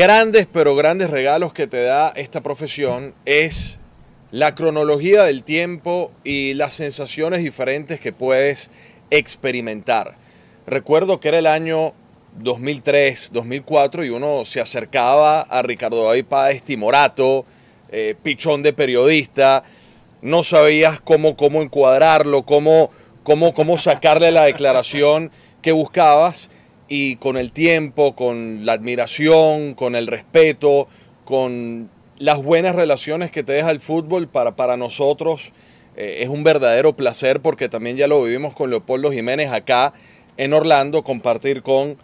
Grandes, pero grandes regalos que te da esta profesión es la cronología del tiempo y las sensaciones diferentes que puedes experimentar. Recuerdo que era el año 2003, 2004 y uno se acercaba a Ricardo David Páez Timorato, eh, pichón de periodista, no sabías cómo, cómo encuadrarlo, cómo, cómo, cómo sacarle la declaración que buscabas y con el tiempo, con la admiración, con el respeto, con las buenas relaciones que te deja el fútbol, para, para nosotros eh, es un verdadero placer porque también ya lo vivimos con Leopoldo Jiménez acá en Orlando, compartir con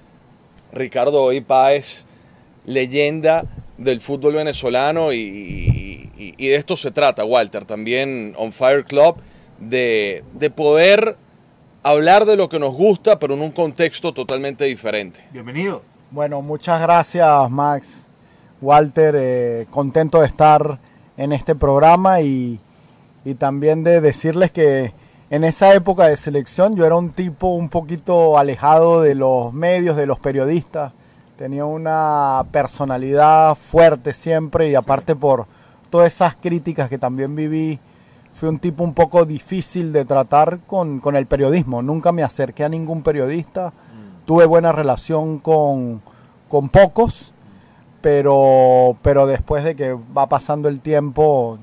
Ricardo Hoy Páez, leyenda del fútbol venezolano y, y, de esto se trata, Walter, también On Fire Club, de, de poder hablar de lo que nos gusta, pero en un contexto totalmente diferente. Bienvenido. Bueno, muchas gracias Max, Walter, eh, contento de estar en este programa y, y, también de decirles que en esa época de selección yo era un tipo un poquito alejado de los medios, de los periodistas, tenía una personalidad fuerte siempre y aparte por todas esas críticas que también viví fui un tipo un poco difícil de tratar con, con, el periodismo. Nunca me acerqué a ningún periodista. Mm. Tuve buena relación con, con pocos, pero, pero después de que va pasando el tiempo,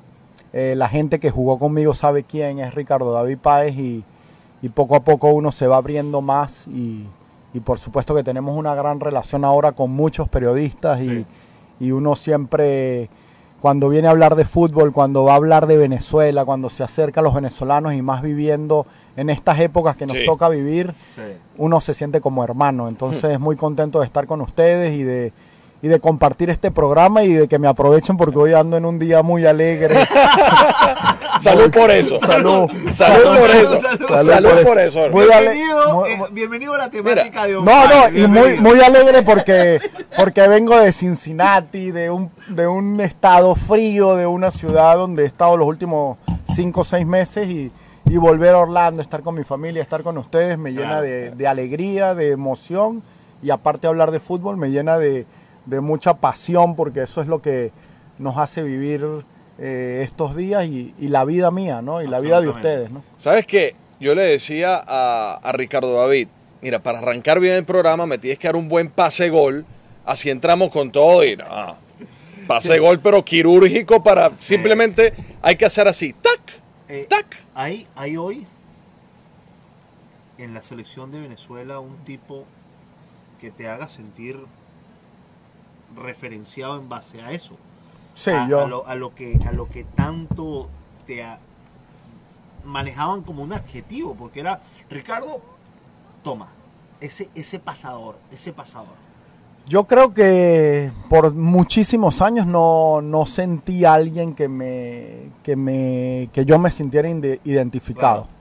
eh, la gente que jugó conmigo sabe quién es Ricardo David Páez y, y poco a poco uno se va abriendo más y, y, por supuesto que tenemos una gran relación ahora con muchos periodistas sí. y, y uno siempre cuando viene a hablar de fútbol, cuando va a hablar de Venezuela, cuando se acerca a los venezolanos y más viviendo en estas épocas que nos sí. toca vivir, sí. uno se siente como hermano. Entonces, muy contento de estar con ustedes y de, y de compartir este programa y de que me aprovechen porque hoy ando en un día muy alegre. salud por eso. Salud. Salud, por eso. Salud, salud, salud por eso. Muy bienvenido, eh, bienvenido a la temática Mira, de No, no, y muy, muy alegre porque, porque vengo de Cincinnati, de un, de un estado frío, de una ciudad donde he estado los últimos cinco o seis meses y, y volver a Orlando, estar con mi familia, estar con ustedes, me llena de, de alegría, de emoción y aparte hablar de fútbol me llena de, de mucha pasión porque eso es lo que nos hace vivir eh, estos días y, y, la vida mía, ¿no? Y la vida de ustedes, ¿no? ¿Sabes qué? Yo le decía a, a, Ricardo David, mira, para arrancar bien el programa me tienes que dar un buen pase gol, así entramos con todo y no, pase sí. gol pero quirúrgico para simplemente hay que hacer así, tac, eh, tac. Hay, hay hoy en la selección de Venezuela un tipo que te haga sentir referenciado en base a eso. Sí, a, yo. A lo, a lo, que, a lo que tanto te a, manejaban como un adjetivo, porque era Ricardo, toma, ese, ese pasador, ese pasador. Yo creo que por muchísimos años no, no sentí a alguien que me, que me que yo me sintiera identificado. Claro.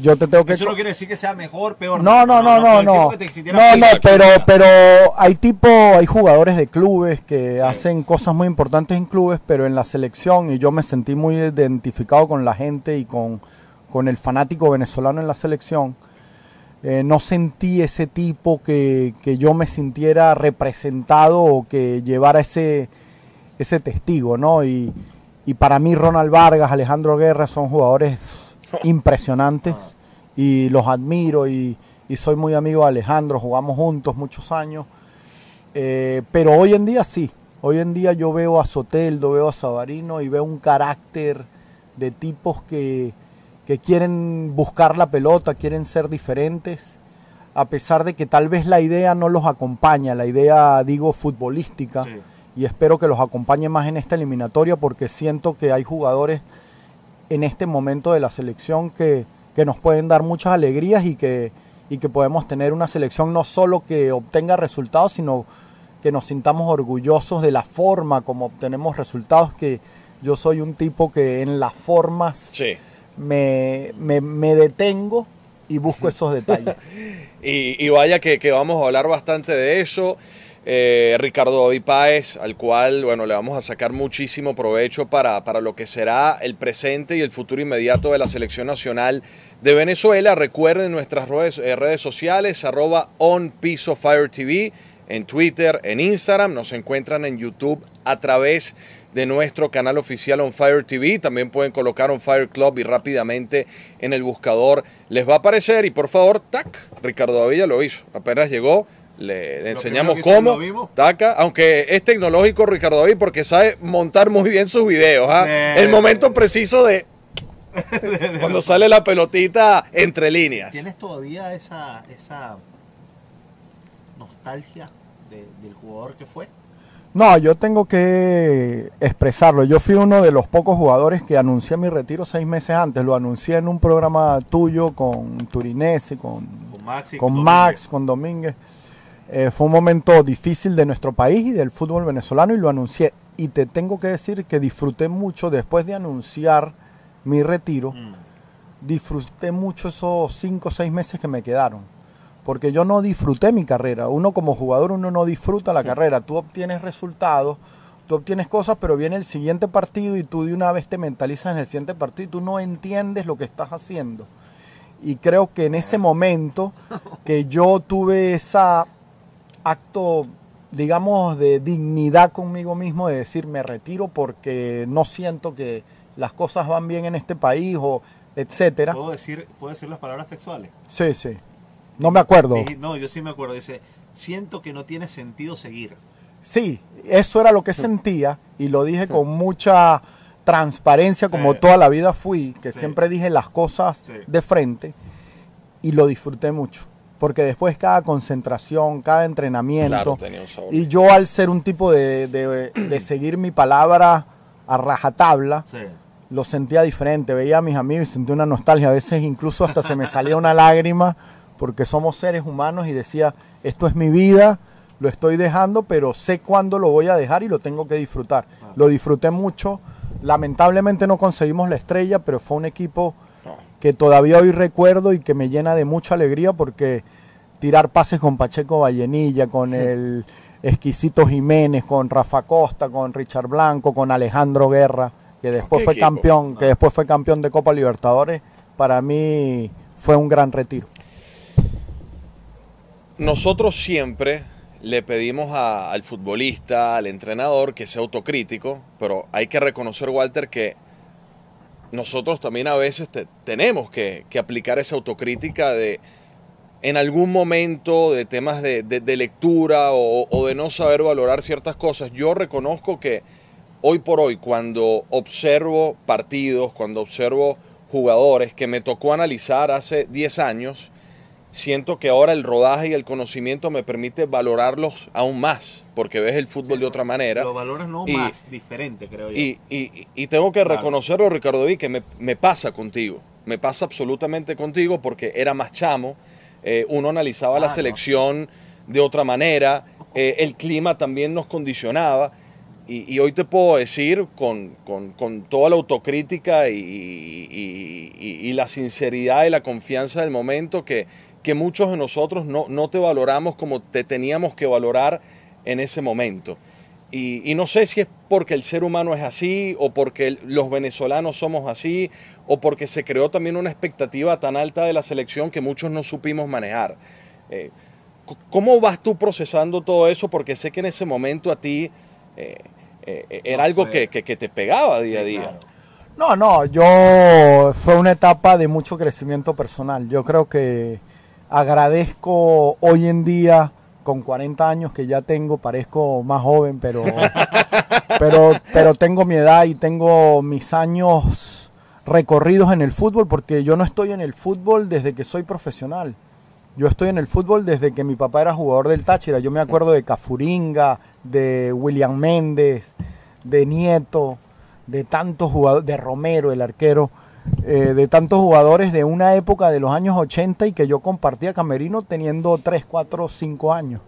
Yo te tengo que Eso no quiere decir que sea mejor, peor. No, no, no, no, no. No, no, no pero, pero hay tipo, hay jugadores de clubes que sí. hacen cosas muy importantes en clubes, pero en la selección, y yo me sentí muy identificado con la gente y con, con el fanático venezolano en la selección. Eh, no sentí ese tipo que, que, yo me sintiera representado o que llevara ese, ese testigo, ¿no? Y, y para mí Ronald Vargas, Alejandro Guerra son jugadores impresionantes y los admiro y, y, soy muy amigo de Alejandro, jugamos juntos muchos años. Eh, pero hoy en día sí, hoy en día yo veo a Soteldo, veo a Sabarino y veo un carácter de tipos que, que quieren buscar la pelota, quieren ser diferentes, a pesar de que tal vez la idea no los acompaña, la idea digo futbolística, sí. y espero que los acompañe más en esta eliminatoria porque siento que hay jugadores en este momento de la selección que, que nos pueden dar muchas alegrías y que, y que podemos tener una selección no solo que obtenga resultados, sino que nos sintamos orgullosos de la forma como obtenemos resultados, que yo soy un tipo que en las formas sí. me, me, me, detengo y busco esos detalles. y, y, vaya que, que vamos a hablar bastante de eso. Eh, Ricardo David Páez, al cual bueno, le vamos a sacar muchísimo provecho para, para, lo que será el presente y el futuro inmediato de la selección nacional de Venezuela. Recuerden nuestras redes, eh, redes sociales, arroba on Fire TV en Twitter, en Instagram, nos encuentran en YouTube a través de nuestro canal oficial On Fire TV. También pueden colocar On Fire Club y rápidamente en el buscador les va a aparecer. Y por favor, tac, Ricardo Avilla lo hizo. Apenas llegó, le, enseñamos cómo. Taca, aunque es tecnológico Ricardo Avilla porque sabe montar muy bien sus videos. ¿ah? El momento preciso de cuando sale la pelotita entre líneas. ¿Tienes todavía esa, esa nostalgia del jugador que fue? No, yo tengo que expresarlo. Yo fui uno de los pocos jugadores que anuncié mi retiro seis meses antes. Lo anuncié en un programa tuyo con Turinese, con, con, Max, con Domínguez. Eh, fue un momento difícil de nuestro país y del fútbol venezolano y lo anuncié. Y te tengo que decir que disfruté mucho después de anunciar mi retiro. Mm. Disfruté mucho esos cinco o seis meses que me quedaron porque yo no disfruté mi carrera. Uno como jugador, uno no disfruta la carrera. Tú obtienes resultados, tú obtienes cosas, pero viene el siguiente partido y tú de una vez te mentalizas en el siguiente partido y tú no entiendes lo que estás haciendo. Y creo que en ese momento que yo tuve ese acto, digamos, de dignidad conmigo mismo, de decir, me retiro porque no siento que las cosas van bien en este país o etcétera. ¿Puedo decir, ¿Puedo decir las palabras textuales? Sí, sí. No me acuerdo. No, yo sí me acuerdo. Dice, siento que no tiene sentido seguir. Sí, eso era lo que sentía y lo dije con mucha transparencia como toda la vida fui, que siempre dije las cosas de frente y lo disfruté mucho. Porque después cada concentración, cada entrenamiento, y yo al ser un tipo de, de, seguir mi palabra a rajatabla, lo sentía diferente. Veía a mis amigos y sentía una nostalgia. A veces incluso hasta se me salía una lágrima porque somos seres humanos y decía, esto es mi vida, lo estoy dejando, pero sé cuándo lo voy a dejar y lo tengo que disfrutar. Lo disfruté mucho, lamentablemente no conseguimos la estrella, pero fue un equipo que todavía hoy recuerdo y que me llena de mucha alegría porque tirar pases con Pacheco Vallenilla, con el exquisito Jiménez, con Rafa Costa, con Richard Blanco, con Alejandro Guerra, que después fue campeón, que después fue campeón de Copa Libertadores, para mí fue un gran retiro. Nosotros siempre le pedimos al futbolista, al entrenador, que sea autocrítico, pero hay que reconocer, Walter, que nosotros también a veces tenemos que, aplicar esa autocrítica de, en algún momento, de temas de, lectura o, o, de no saber valorar ciertas cosas. Yo reconozco que hoy por hoy, cuando observo partidos, cuando observo jugadores que me tocó analizar hace 10 años, siento que ahora el rodaje y el conocimiento me permite valorarlos aún más, porque ves el fútbol de otra manera. Lo valoras no más, diferente, creo yo. Y, tengo que reconocerlo, Ricardo que me, pasa contigo, me pasa absolutamente contigo, porque era más chamo, eh, uno analizaba la selección de otra manera, eh, el clima también nos condicionaba. Y, hoy te puedo decir con, con toda la autocrítica y, la sinceridad y la confianza del momento que que muchos de nosotros no, no te valoramos como te teníamos que valorar en ese momento. Y, no sé si es porque el ser humano es así, o porque los venezolanos somos así, o porque se creó también una expectativa tan alta de la selección que muchos no supimos manejar. Eh, ¿Cómo vas tú procesando todo eso? Porque sé que en ese momento a ti eh, eh, era algo que, te pegaba día a día. No, no, yo fue una etapa de mucho crecimiento personal. Yo creo que agradezco hoy en día con 40 años que ya tengo, parezco más joven, pero, pero, pero tengo mi edad y tengo mis años recorridos en el fútbol, porque yo no estoy en el fútbol desde que soy profesional. Yo estoy en el fútbol desde que mi papá era jugador del Táchira. Yo me acuerdo de Cafuringa, de William Méndez, de Nieto, de tantos jugadores, de Romero, el arquero. Eh, de tantos jugadores de una época de los años 80 y que yo compartía camerino teniendo 3, 4, 5 años.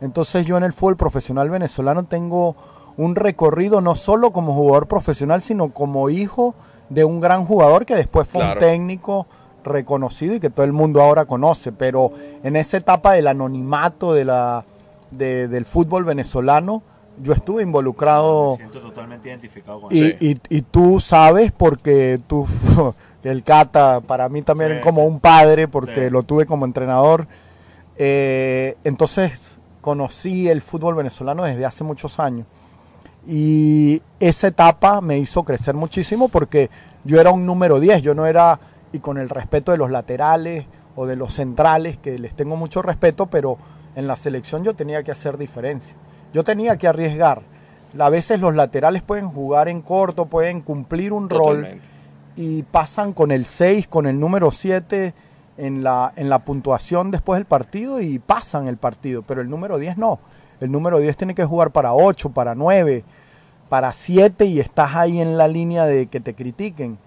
Entonces yo en el fútbol profesional venezolano tengo un recorrido no solo como jugador profesional, sino como hijo de un gran jugador que después fue un técnico reconocido y que todo el mundo ahora conoce. Pero en esa etapa del anonimato de la, del fútbol venezolano, yo estuve involucrado. Me siento totalmente identificado con y, y, y, tú sabes, porque tú, el Cata para mí también es como un padre, porque lo tuve como entrenador. Eh, entonces, conocí el fútbol venezolano desde hace muchos años. Y esa etapa me hizo crecer muchísimo porque yo era un número 10, yo no era, y con el respeto de los laterales o de los centrales, que les tengo mucho respeto, pero en la selección yo tenía que hacer diferencia. Yo tenía que arriesgar. A veces los laterales pueden jugar en corto, pueden cumplir un rol y pasan con el 6, con el número 7 en la, en la puntuación después del partido y pasan el partido, pero el número 10 no. El número 10 tiene que jugar para 8, para 9, para 7 y estás ahí en la línea de que te critiquen.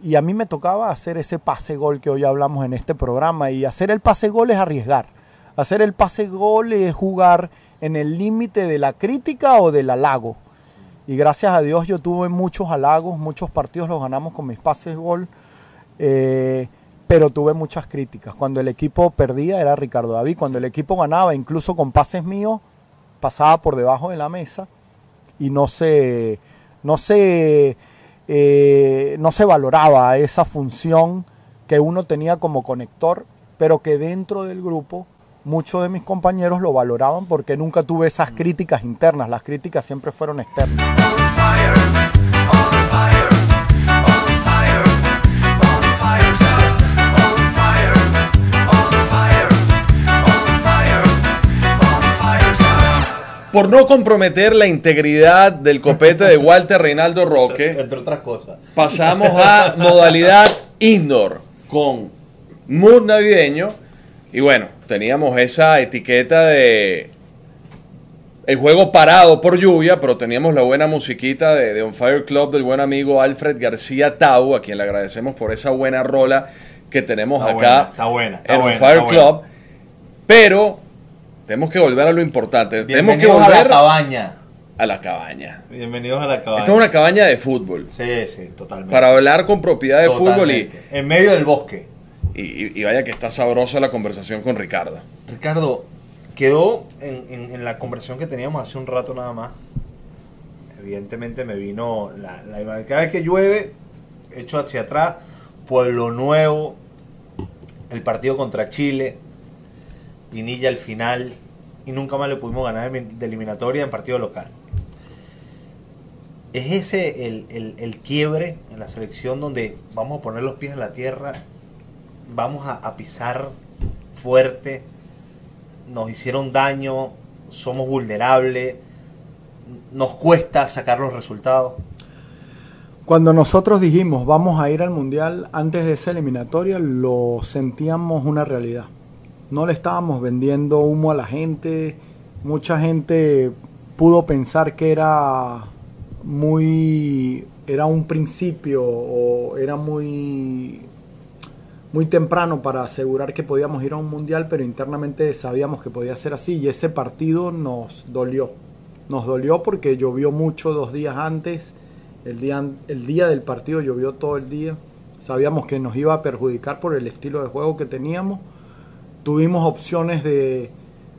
Y a mí me tocaba hacer ese pase gol que hoy hablamos en este programa y hacer el pase gol es arriesgar. Hacer el pase gol es jugar en el límite de la crítica o del halago. Y gracias a Dios yo tuve muchos halagos, muchos partidos los ganamos con mis pases gol. Eh, pero tuve muchas críticas. Cuando el equipo perdía era Ricardo David, cuando el equipo ganaba, incluso con pases míos, pasaba por debajo de la mesa y no se, no se, eh, no se valoraba esa función que uno tenía como conector, pero que dentro del grupo muchos de mis compañeros lo valoraban porque nunca tuve esas críticas internas, las críticas siempre fueron externas. por no comprometer la integridad del copete de Walter Reinaldo Roque, entre otras cosas, pasamos a modalidad indoor con mood navideño. Y bueno, teníamos esa etiqueta de el juego parado por lluvia, pero teníamos la buena musiquita de, On Fire Club del buen amigo Alfred García Tau, a quien le agradecemos por esa buena rola que tenemos acá está buena, en On Fire Club. Pero tenemos que volver a lo importante. Tenemos que volver a la cabaña. A la cabaña. Bienvenidos a la cabaña. Esta es una cabaña de fútbol. Sí, sí, totalmente. Para hablar con propiedad de fútbol y. En medio del bosque. Y, vaya que está sabrosa la conversación con Ricardo. Ricardo, quedó en, la conversación que teníamos hace un rato nada más. Evidentemente me vino la, la Cada vez que llueve, echo hacia atrás, Pueblo Nuevo, el partido contra Chile, Pinilla al final y nunca más le pudimos ganar de eliminatoria en partido local. ¿Es ese el, quiebre en la selección donde vamos a poner los pies en la tierra, vamos a, pisar fuerte, nos hicieron daño, somos vulnerables, nos cuesta sacar los resultados? Cuando nosotros dijimos vamos a ir al Mundial antes de esa eliminatoria, lo sentíamos una realidad no le estábamos vendiendo humo a la gente. Mucha gente pudo pensar que era muy era un principio o era muy muy temprano para asegurar que podíamos ir a un mundial, pero internamente sabíamos que podía ser así y ese partido nos dolió. Nos dolió porque llovió mucho dos días antes, el día, el día del partido llovió todo el día, sabíamos que nos iba a perjudicar por el estilo de juego que teníamos Tuvimos opciones de,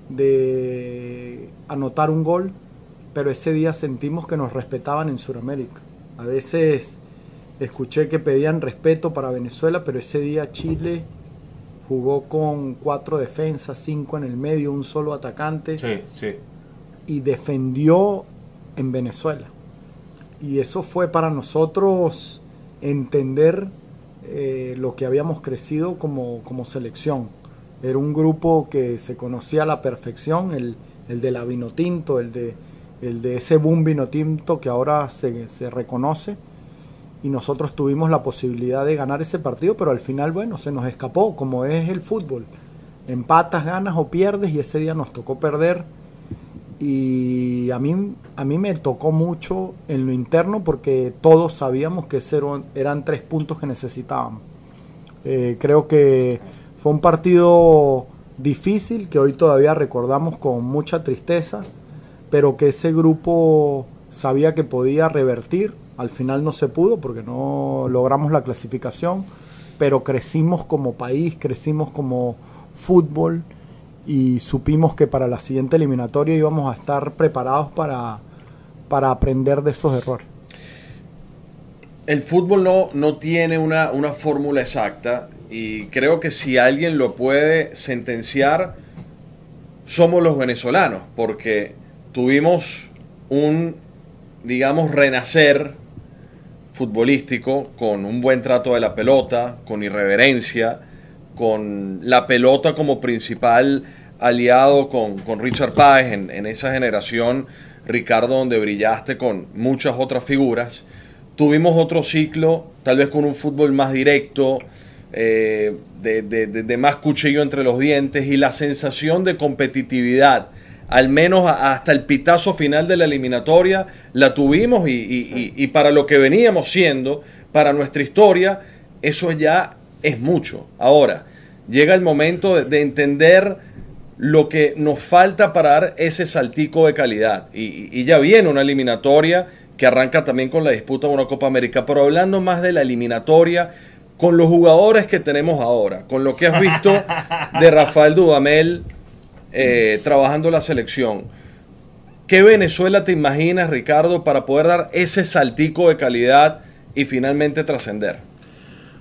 de anotar un gol, pero ese día sentimos que nos respetaban en Sudamérica. A veces escuché que pedían respeto para Venezuela, pero ese día Chile jugó con cuatro defensas, cinco en el medio, un solo atacante. Sí, sí. Y defendió en Venezuela. Y eso fue para nosotros entender eh, lo que habíamos crecido como, como selección. Era un grupo que se conocía a la perfección, el, el de la Vinotinto, el de, el de ese boom Vinotinto que ahora se, se reconoce. Y nosotros tuvimos la posibilidad de ganar ese partido, pero al final, bueno, se nos escapó, como es el fútbol. Empatas, ganas o pierdes, y ese día nos tocó perder. Y a mí, a mí me tocó mucho en lo interno porque todos sabíamos que eran tres puntos que necesitábamos. Eh, creo que fue un partido difícil que hoy todavía recordamos con mucha tristeza, pero que ese grupo sabía que podía revertir. Al final no se pudo porque no logramos la clasificación, pero crecimos como país, crecimos como fútbol y supimos que para la siguiente eliminatoria íbamos a estar preparados para, para aprender de esos errores. El fútbol no, no tiene una, una fórmula exacta y creo que si alguien lo puede sentenciar, somos los venezolanos, porque tuvimos un, digamos, renacer futbolístico con un buen trato de la pelota, con irreverencia, con la pelota como principal aliado con, Richard Páez en, en, esa generación, Ricardo, donde brillaste con muchas otras figuras. Tuvimos otro ciclo, tal vez con un fútbol más directo, eh, de, más cuchillo entre los dientes y la sensación de competitividad, al menos hasta el pitazo final de la eliminatoria, la tuvimos y, para lo que veníamos siendo, para nuestra historia, eso ya es mucho. Ahora, llega el momento de, entender lo que nos falta para dar ese saltico de calidad. Y, ya viene una eliminatoria que arranca también con la disputa de una Copa América, pero hablando más de la eliminatoria, con los jugadores que tenemos ahora, con lo que has visto de Rafael Dudamel eh, trabajando la selección, ¿qué Venezuela te imaginas, Ricardo, para poder dar ese saltico de calidad y finalmente trascender?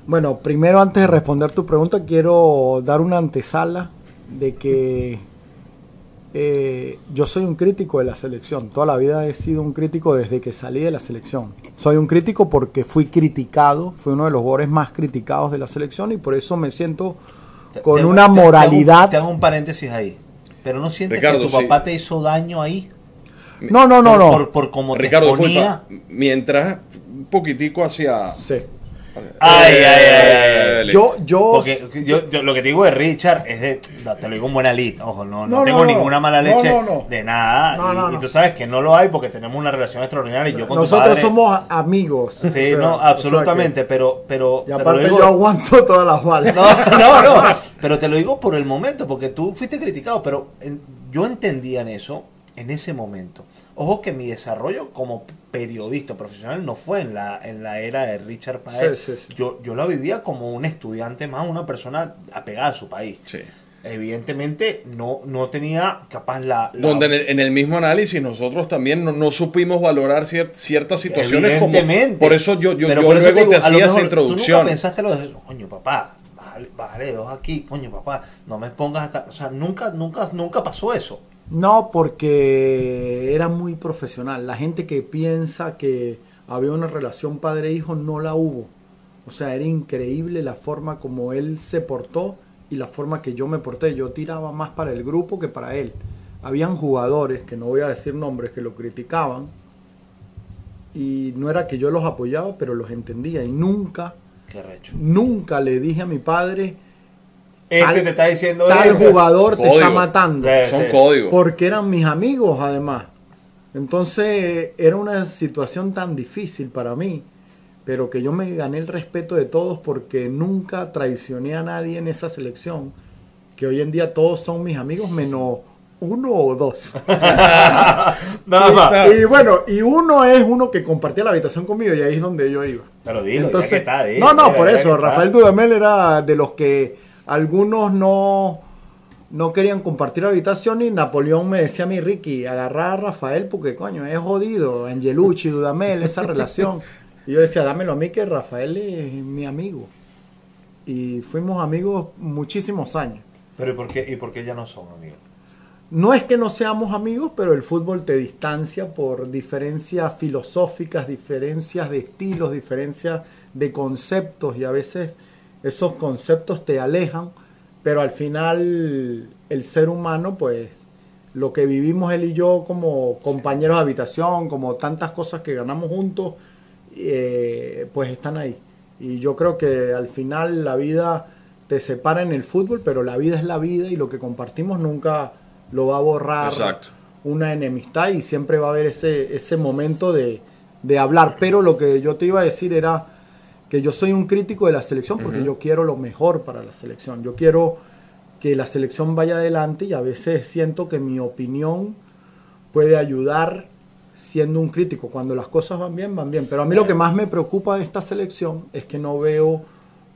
Bueno, primero antes de responder tu pregunta, quiero dar una antesala de que eh, yo soy un crítico de la selección. Toda la vida he sido un crítico desde que salí de la selección. Soy un crítico porque fui criticado, fui uno de los jugadores más criticados de la selección y por eso me siento con una moralidad. Te hago, un paréntesis ahí. Pero no sientes que tu papá te hizo daño ahí. No, no, no, no. Por, por, como Ricardo, te mientras un poquitico hacia sí. Ay, ay, ay, Yo, yo, Porque yo, lo que te digo de Richard es de. Te lo digo en buena lid, ojo, no, no, tengo ninguna mala leche de nada. Y, tú sabes que no lo hay porque tenemos una relación extraordinaria. Y yo con Nosotros somos amigos. Sí, no, absolutamente, pero. pero y aparte yo aguanto todas las balas. No, no, no. Pero te lo digo por el momento, porque tú fuiste criticado, pero yo entendía en eso en ese momento. Ojo que mi desarrollo como periodista profesional no fue en la, en la era de Richard Paez. Yo, yo la vivía como un estudiante más, una persona apegada a su país. Evidentemente no, no tenía capaz la... Donde en el, mismo análisis nosotros también no, supimos valorar ciertas situaciones Evidentemente. por eso yo, yo, luego te, hacía esa introducción. Tú nunca pensaste lo de, coño papá, bájale, dos aquí, coño papá, no me pongas hasta... O sea, nunca, nunca, nunca pasó eso. No, porque era muy profesional. La gente que piensa que había una relación padre-hijo no la hubo. O sea, era increíble la forma como él se portó y la forma que yo me porté. Yo tiraba más para el grupo que para él. Habían jugadores, que no voy a decir nombres, que lo criticaban. Y no era que yo los apoyaba, pero los entendía. Y nunca, nunca le dije a mi padre, este te está diciendo tal jugador te está matando. Son códigos. Porque eran mis amigos además. Entonces era una situación tan difícil para mí, pero que yo me gané el respeto de todos porque nunca traicioné a nadie en esa selección, que hoy en día todos son mis amigos menos uno o dos. y, bueno, y uno es uno que compartía la habitación conmigo y ahí es donde yo iba. Entonces, no, no, por eso, Rafael Dudamel era de los que algunos no, no querían compartir habitación y Napoleón me decía a mí, Ricky, agarrar a Rafael porque coño, es jodido, Angelucci, Dudamel, esa relación. Y yo decía, dámelo a mí que Rafael es mi amigo. Y fuimos amigos muchísimos años. Pero ¿y por qué, y por qué ya no son amigos? No es que no seamos amigos, pero el fútbol te distancia por diferencias filosóficas, diferencias de estilos, diferencias de conceptos y a veces esos conceptos te alejan, pero al final el ser humano, pues lo que vivimos él y yo como compañeros de habitación, como tantas cosas que ganamos juntos, eh, pues están ahí. Y yo creo que al final la vida te separa en el fútbol, pero la vida es la vida y lo que compartimos nunca lo va a borrar una enemistad y siempre va a haber ese, ese momento de, de hablar. Pero lo que yo te iba a decir era que yo soy un crítico de la selección porque yo quiero lo mejor para la selección. Yo quiero que la selección vaya adelante y a veces siento que mi opinión puede ayudar siendo un crítico. Cuando las cosas van bien, van bien. Pero a mí lo que más me preocupa de esta selección es que no veo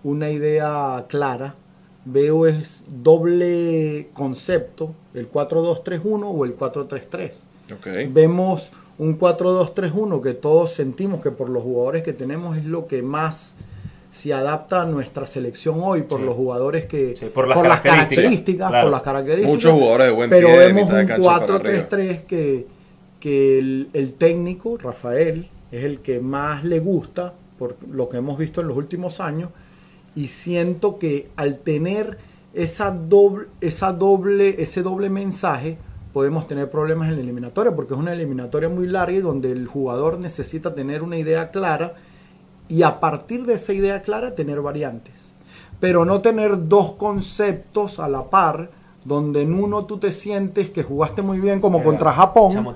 una idea clara. Veo es doble concepto, el 4-2-3-1 o el 4-3-3. Okay. Vemos un 4-2-3-1 que todos sentimos que por los jugadores que tenemos es lo que más si adapta a nuestra selección hoy por los jugadores que por, las, características, por las características. Muchos jugadores de buen pero vemos un 4-3-3 que, que el, el, técnico Rafael es el que más le gusta por lo que hemos visto en los últimos años y siento que al tener esa doble, esa doble, ese doble mensaje podemos tener problemas en la eliminatoria porque es una eliminatoria muy larga y donde el jugador necesita tener una idea clara y a partir de esa idea clara tener variantes. Pero no tener dos conceptos a la par, donde en uno tú te sientes que jugaste muy bien como contra Japón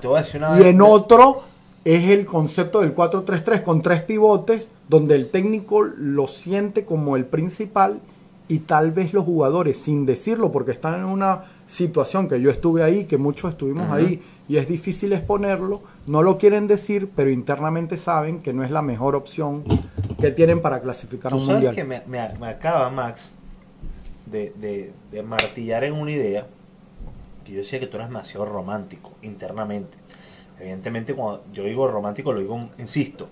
y en otro es el concepto del 4-3-3 con tres pivotes, donde el técnico lo siente como el principal y tal vez los jugadores, sin decirlo, porque están en una situación que yo estuve ahí, que muchos estuvimos ahí, y es difícil exponerlo, no lo quieren decir, pero internamente saben que no es la mejor opción que tienen para clasificar a un sabes mundial. que me, me, acaba, Max, de, de, martillar en una idea, que yo decía que tú eres demasiado romántico internamente. Evidentemente, cuando yo digo romántico, lo digo, insisto,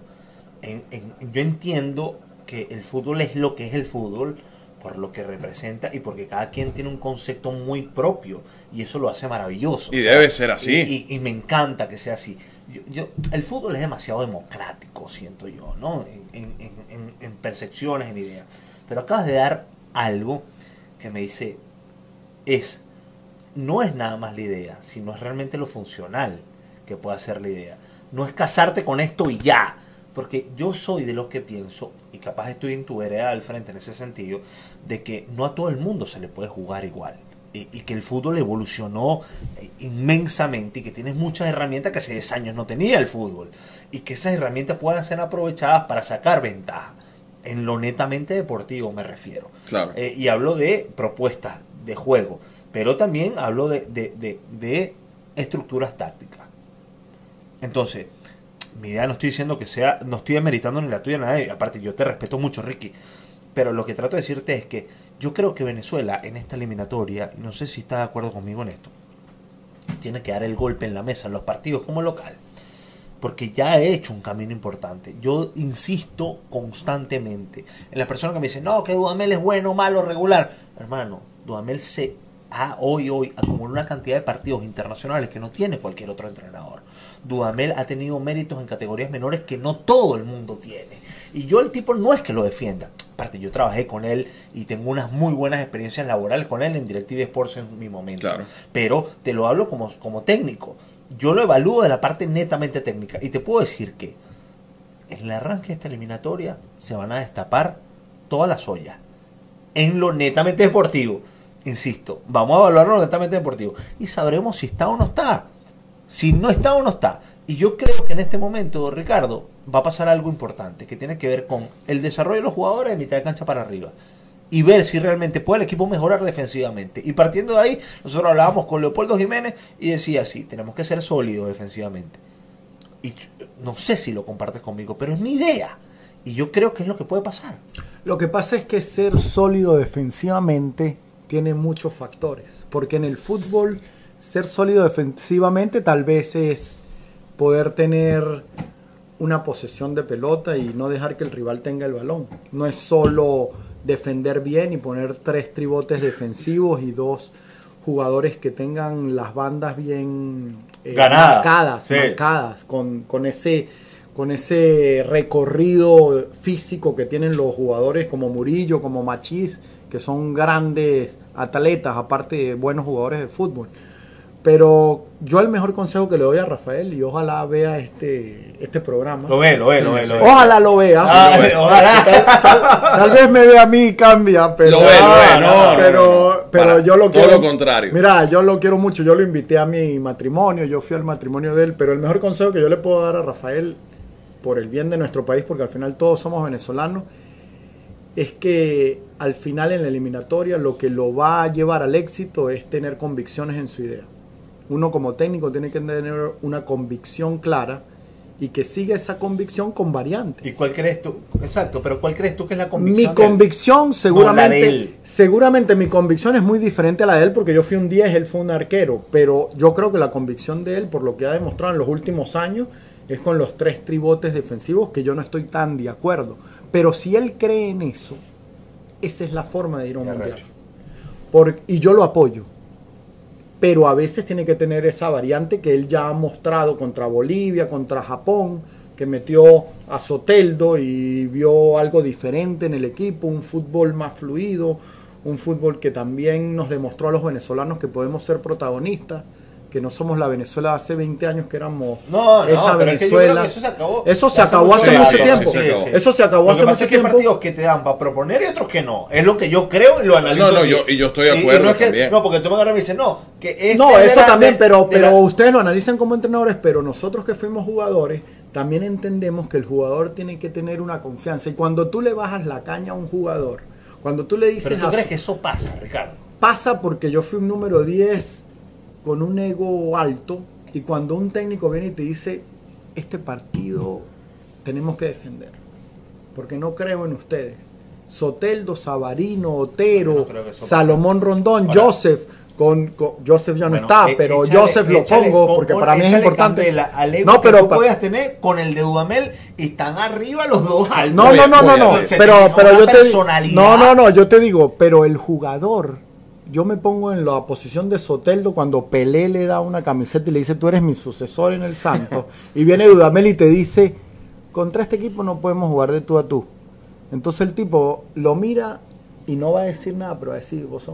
en, yo entiendo que el fútbol es lo que es el fútbol, por lo que representa y porque cada quien tiene un concepto muy propio y eso lo hace maravilloso. Y debe ser así. Y, me encanta que sea así. Yo, el fútbol es demasiado democrático, siento yo, ¿no? En, en, percepciones, en ideas. Pero acabas de dar algo que me dice, es, no es nada más la idea, sino es realmente lo funcional que puede hacer la idea. No es casarte con esto y ya. Porque yo soy de los que pienso, capaz estoy en tu vereda al frente en ese sentido, de que no a todo el mundo se le puede jugar igual. Y, que el fútbol evolucionó inmensamente y que tienes muchas herramientas que hace 10 años no tenía el fútbol. Y que esas herramientas puedan ser aprovechadas para sacar ventaja. En lo netamente deportivo me refiero. Claro. Eh, y hablo de propuestas de juego. Pero también hablo de, de estructuras tácticas. Entonces, mi idea no estoy diciendo que sea, no estoy demeritando ni la tuya ni nadie, aparte yo te respeto mucho, Ricky, pero lo que trato de decirte es que yo creo que Venezuela en esta eliminatoria, no sé si estás de acuerdo conmigo en esto, tiene que dar el golpe en la mesa en los partidos como local, porque ya ha hecho un camino importante. Yo insisto constantemente en las personas que me dicen, no, que Dudamel es bueno, malo, regular. Hermano, Dudamel se ha hoy, hoy acumulado una cantidad de partidos internacionales que no tiene cualquier otro entrenador. Dudamel ha tenido méritos en categorías menores que no todo el mundo tiene. Y yo el tipo no es que lo defienda. Aparte, yo trabajé con él y tengo unas muy buenas experiencias laborales con él en Directive Sports en mi momento. Pero te lo hablo como, como técnico. Yo lo evalúo de la parte netamente técnica. Y te puedo decir que en el arranque de esta eliminatoria se van a destapar todas las ollas. En lo netamente deportivo. Insisto, vamos a evaluarlo netamente deportivo. Y sabremos si está o no está si no está o no está. Y yo creo que en este momento, Ricardo, va a pasar algo importante que tiene que ver con el desarrollo de los jugadores de mitad de cancha para arriba. Y ver si realmente puede el equipo mejorar defensivamente. Y partiendo de ahí, nosotros hablábamos con Leopoldo Jiménez y decía, sí, tenemos que ser sólidos defensivamente. Y no sé si lo compartes conmigo, pero es mi idea. Y yo creo que es lo que puede pasar. Lo que pasa es que ser sólido defensivamente tiene muchos factores. Porque en el fútbol ser sólido defensivamente tal vez es poder tener una posesión de pelota y no dejar que el rival tenga el balón. No es solo defender bien y poner tres tribotes defensivos y dos jugadores que tengan las bandas bien eh, marcadas, marcadas con, con, ese, con ese recorrido físico que tienen los jugadores como Murillo, como Machís, que son grandes atletas, aparte de buenos jugadores de fútbol. Pero yo el mejor consejo que le doy a Rafael, y ojalá vea este, este programa. Lo ve, lo ve, lo ve. Ojalá lo vea. Tal, vez me vea a mí y cambia, pero. Lo ve, lo ve, no, pero, pero yo lo quiero. Todo lo contrario. Mira, yo lo quiero mucho. Yo lo invité a mi matrimonio, yo fui al matrimonio de él, pero el mejor consejo que yo le puedo dar a Rafael, por el bien de nuestro país, porque al final todos somos venezolanos, es que al final en la eliminatoria lo que lo va a llevar al éxito es tener convicciones en su idea uno como técnico tiene que tener una convicción clara y que siga esa convicción con variantes. ¿Y cuál crees tú? Exacto, pero ¿cuál crees tú que es la convicción? Mi convicción, seguramente, seguramente mi convicción es muy diferente a la de él porque yo fui un 10, él fue un arquero, pero yo creo que la convicción de él, por lo que ha demostrado en los últimos años, es con los tres tribotes defensivos que yo no estoy tan de acuerdo. Pero si él cree en eso, esa es la forma de ir a un mundial. y yo lo apoyo. Pero a veces tiene que tener esa variante que él ya ha mostrado contra Bolivia, contra Japón, que metió a Soteldo y vio algo diferente en el equipo, un fútbol más fluido, un fútbol que también nos demostró a los venezolanos que podemos ser protagonistas que no somos la Venezuela de hace 20 años que éramos no, esa Venezuela. eso se acabó. Eso se acabó hace mucho tiempo. Eso se acabó hace mucho tiempo. Hay partidos que te dan para proponer y otros que no. Es lo que yo creo y lo analizo. No, no, yo, y yo estoy de acuerdo. no, también. no, porque tú me agarras y me dices, no, que este No, eso también, pero, pero ustedes lo analizan como entrenadores, pero nosotros que fuimos jugadores, también entendemos que el jugador tiene que tener una confianza. Y cuando tú le bajas la caña a un jugador, cuando tú le dices. ¿Pero tú crees que eso pasa, Ricardo? Pasa porque yo fui un número 10 con un ego alto y cuando un técnico viene y te dice, este partido tenemos que defender, porque no creo en ustedes. Soteldo, Sabarino, Otero, Salomón Rondón, Joseph, con, Joseph ya no está, eh, pero Joseph lo pongo porque para mí es importante. no, pero que tú puedas tener con el de Dudamel están arriba los dos altos. No, no, no, no, no, pero, pero yo te No, no, no, yo te digo, pero el jugador yo me pongo en la posición de Soteldo cuando Pelé le da una camiseta y le dice, tú eres mi sucesor en el Santo. y viene Dudamel y te dice, contra este equipo no podemos jugar de tú a tú. Entonces el tipo lo mira y no va a decir nada, pero va a decir, vos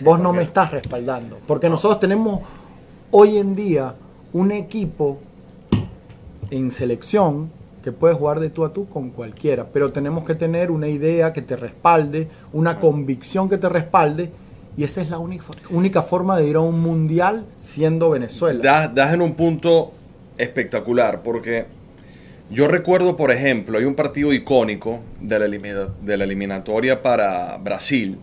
vos no me estás respaldando. Porque nosotros tenemos hoy en día un equipo en selección que puedes jugar de tú a tú con cualquiera, pero tenemos que tener una idea que te respalde, una convicción que te respalde, y esa es la única, única forma de ir a un mundial siendo Venezuela. Das, en un punto espectacular, porque yo recuerdo, por ejemplo, hay un partido icónico de la, de la eliminatoria para Brasil,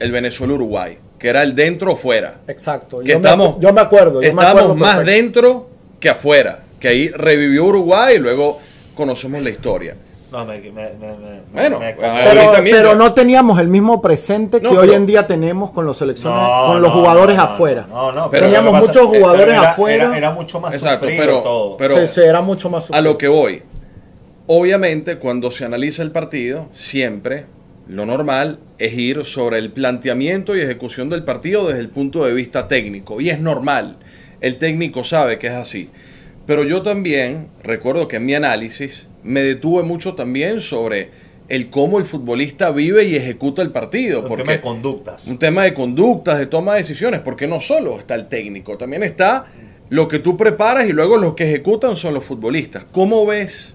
el Venezuela-Uruguay, que era el dentro o fuera. Exacto, que yo, estamos, me, yo me acuerdo. Yo estamos más dentro que afuera, que ahí revivió Uruguay y luego conocemos la historia. No, me, me, bueno, pero, no teníamos el mismo presente que hoy en día tenemos con los selecciones, con los jugadores afuera. No, no, pero teníamos muchos jugadores afuera. Era, mucho más Exacto, pero, todo. pero era mucho más a lo que voy. Obviamente, cuando se analiza el partido, siempre lo normal es ir sobre el planteamiento y ejecución del partido desde el punto de vista técnico. Y es normal. El técnico sabe que es así. Pero yo también recuerdo que en mi análisis me detuve mucho también sobre el cómo el futbolista vive y ejecuta el partido. Un tema de conductas. Un tema de conductas, de toma de decisiones, porque no solo está el técnico, también está lo que tú preparas y luego los que ejecutan son los futbolistas. ¿Cómo ves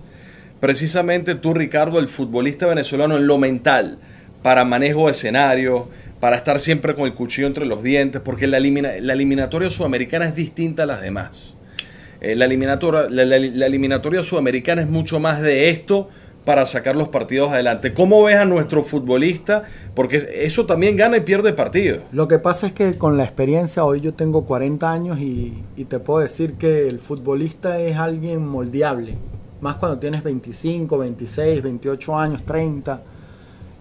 precisamente tú, Ricardo, el futbolista venezolano en lo mental, para manejo de escenario, para estar siempre con el cuchillo entre los dientes, porque la, la eliminatoria sudamericana es distinta a las demás. Eh, la, eliminatoria, sudamericana es mucho más de esto para sacar los partidos adelante. ¿Cómo ves a nuestro futbolista? Porque eso también gana y pierde partidos. Lo que pasa es que con la experiencia, hoy yo tengo 40 años y, y, te puedo decir que el futbolista es alguien moldeable. Más cuando tienes 25, 26, 28 años, 30.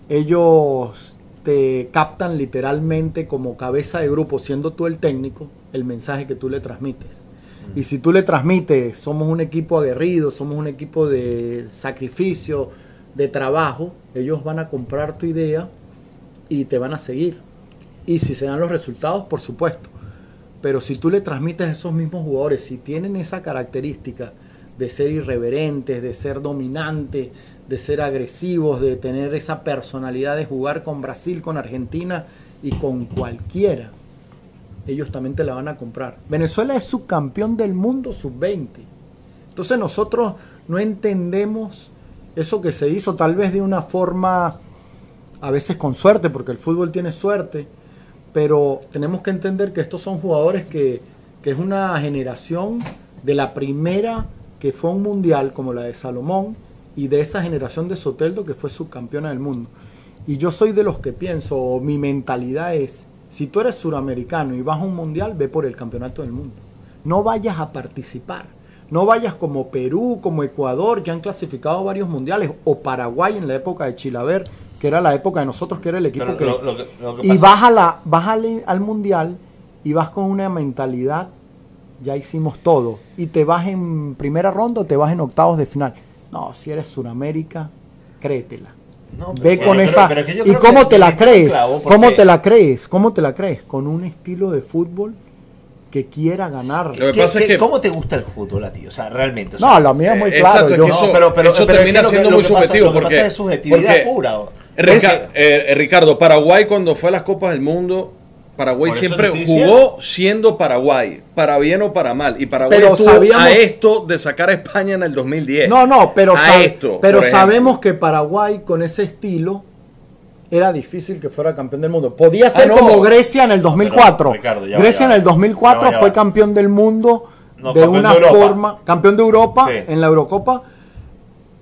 Ellos te captan literalmente como cabeza de grupo, siendo tú el técnico, el mensaje que tú le transmites. Y si tú le transmites, somos un equipo aguerrido, somos un equipo de sacrificio, de trabajo, ellos van a comprar tu idea y te van a seguir. Y si se dan los resultados, por supuesto. Pero si tú le transmites a esos mismos jugadores, si tienen esa característica de ser irreverentes, de ser dominantes, de ser agresivos, de tener esa personalidad de jugar con Brasil, con Argentina y con cualquiera, ellos también te la van a comprar. Venezuela es subcampeón del mundo sub-20. Entonces nosotros no entendemos eso que se hizo tal vez de una forma, a veces con suerte, porque el fútbol tiene suerte, pero tenemos que entender que estos son jugadores que, que es una generación de la primera que fue un mundial como la de Salomón y de esa generación de Soteldo que fue subcampeona del mundo. Y yo soy de los que pienso, o mi mentalidad es, si tú eres suramericano y vas a un mundial, ve por el campeonato del mundo. No vayas a participar. No vayas como Perú, como Ecuador, que han clasificado varios mundiales, o Paraguay en la época de Chilaver, que era la época de nosotros, que era el equipo que... y vas, la, vas al, al mundial y vas con una mentalidad ya hicimos todo. Y te vas en primera ronda o te vas en octavos de final. No, si eres Suramérica, créetela. Ve con esa. ¿Y cómo te la crees? ¿Cómo te la crees? ¿Cómo te la crees? Con un estilo de fútbol que quiera ganar. Lo que pasa es que ¿Cómo te gusta el fútbol a ti? O sea, realmente. no, lo mío es muy claro. Exacto, eso, pero, pero, eso termina siendo muy subjetivo. porque, es subjetividad pura. Eh, Ricardo, Paraguay cuando fue a las Copas del Mundo Paraguay siempre jugó siendo Paraguay, para bien o para mal. Y Paraguay pero estuvo a esto de sacar a España en el 2010. No, no, pero, pero sabemos que Paraguay con ese estilo era difícil que fuera campeón del mundo. Podía ah, ser como Grecia en el 2004. Grecia en el 2004 fue campeón del mundo de una forma, campeón de Europa en la Eurocopa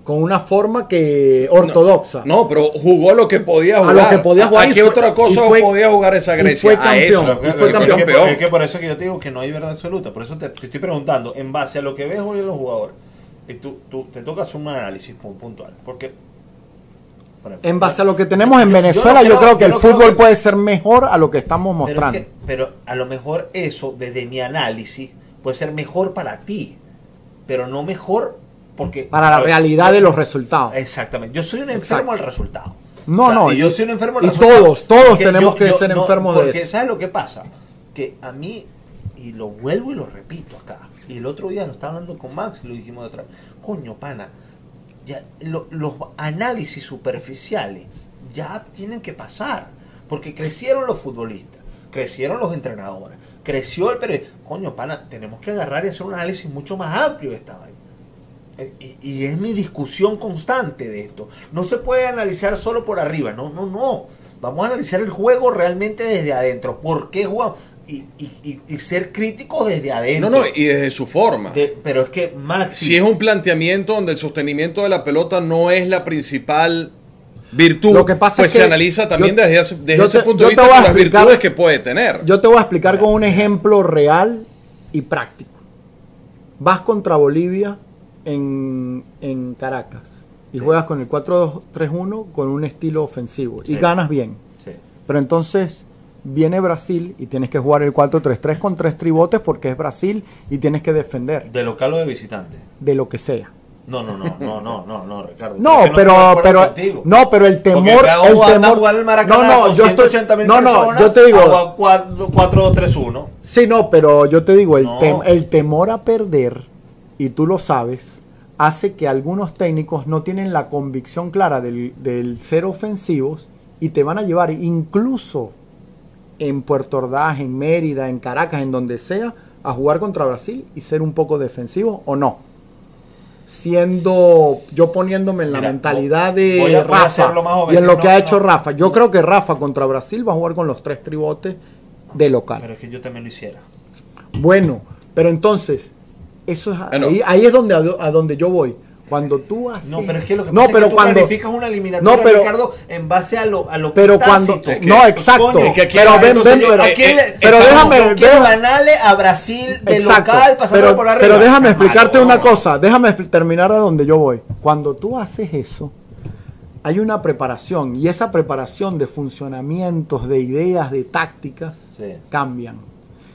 con una forma que ortodoxa. No, pero jugó lo que podía jugar. A lo que podía jugar. ¿A qué otra cosa podía jugar esa Grecia? Y fue campeón. Y fue campeón. Es que, por eso que yo te digo que no hay verdad absoluta. Por eso te, estoy preguntando, en base a lo que ves hoy en los jugadores, y tú, tú te tocas un análisis puntual. Porque en base a lo que tenemos en Venezuela, yo, creo, que el fútbol puede ser mejor a lo que estamos mostrando. pero, a lo mejor eso, desde mi análisis, puede ser mejor para ti, pero no mejor para la realidad de los resultados. Exactamente. Yo soy un enfermo al resultado. No, no. Y yo soy un enfermo al y todos, todos tenemos que ser enfermos de Porque, ¿sabes lo que pasa? Que a mí, y lo vuelvo y lo repito acá, y el otro día lo estaba hablando con Max y lo dijimos de otra vez. Coño, pana, ya, los análisis superficiales ya tienen que pasar. Porque crecieron los futbolistas, crecieron los entrenadores, creció el pero Coño, pana, tenemos que agarrar y hacer un análisis mucho más amplio de esta vaina. Y, es mi discusión constante de esto. No se puede analizar solo por arriba, no, no, no. Vamos a analizar el juego realmente desde adentro. ¿Por qué jugamos? Y, y, ser crítico desde adentro. No, no, y desde su forma. pero es que Maxi... Si es un planteamiento donde el sostenimiento de la pelota no es la principal virtud, Lo que pasa pues se analiza también desde, ese, punto de vista las virtudes que puede tener. Yo te voy a explicar con un ejemplo real y práctico. Vas contra Bolivia en, Caracas y juegas con el 4-2-3-1 con un estilo ofensivo y ganas bien. Pero entonces viene Brasil y tienes que jugar el 4-3-3 con tres tribotes porque es Brasil y tienes que defender. ¿De local o de visitante? De lo que sea. No, no, no, no, no, no, no, Ricardo. No, pero, pero, no, pero el temor, el temor. El no, no, yo estoy, no, no, yo te digo. 4-3-1. Sí, no, pero yo te digo, el, el temor a perder, y tú lo sabes, hace que algunos técnicos no tienen la convicción clara del, ser ofensivos y te van a llevar incluso en Puerto Ordaz, en Mérida, en Caracas, en donde sea, a jugar contra Brasil y ser un poco defensivo o no. Siendo yo poniéndome en la mentalidad de Rafa y en lo que ha hecho Rafa. Yo creo que Rafa contra Brasil va a jugar con los tres tribotes de local. Pero es que yo también lo hiciera. Bueno, pero entonces, eso es, ahí, es donde, a, donde yo voy. Cuando tú haces. No, pero es que lo que pasa es que tú cuando, una eliminatoria, no, pero, Ricardo, en base a lo, a lo pero cuando, No, exacto. pero ven, ven, pero, pero déjame. ganarle a Brasil de exacto, local pasando pero, por arriba. Pero déjame explicarte una cosa. Déjame terminar a donde yo voy. Cuando tú haces eso, hay una preparación. Y esa preparación de funcionamientos, de ideas, de tácticas, cambian.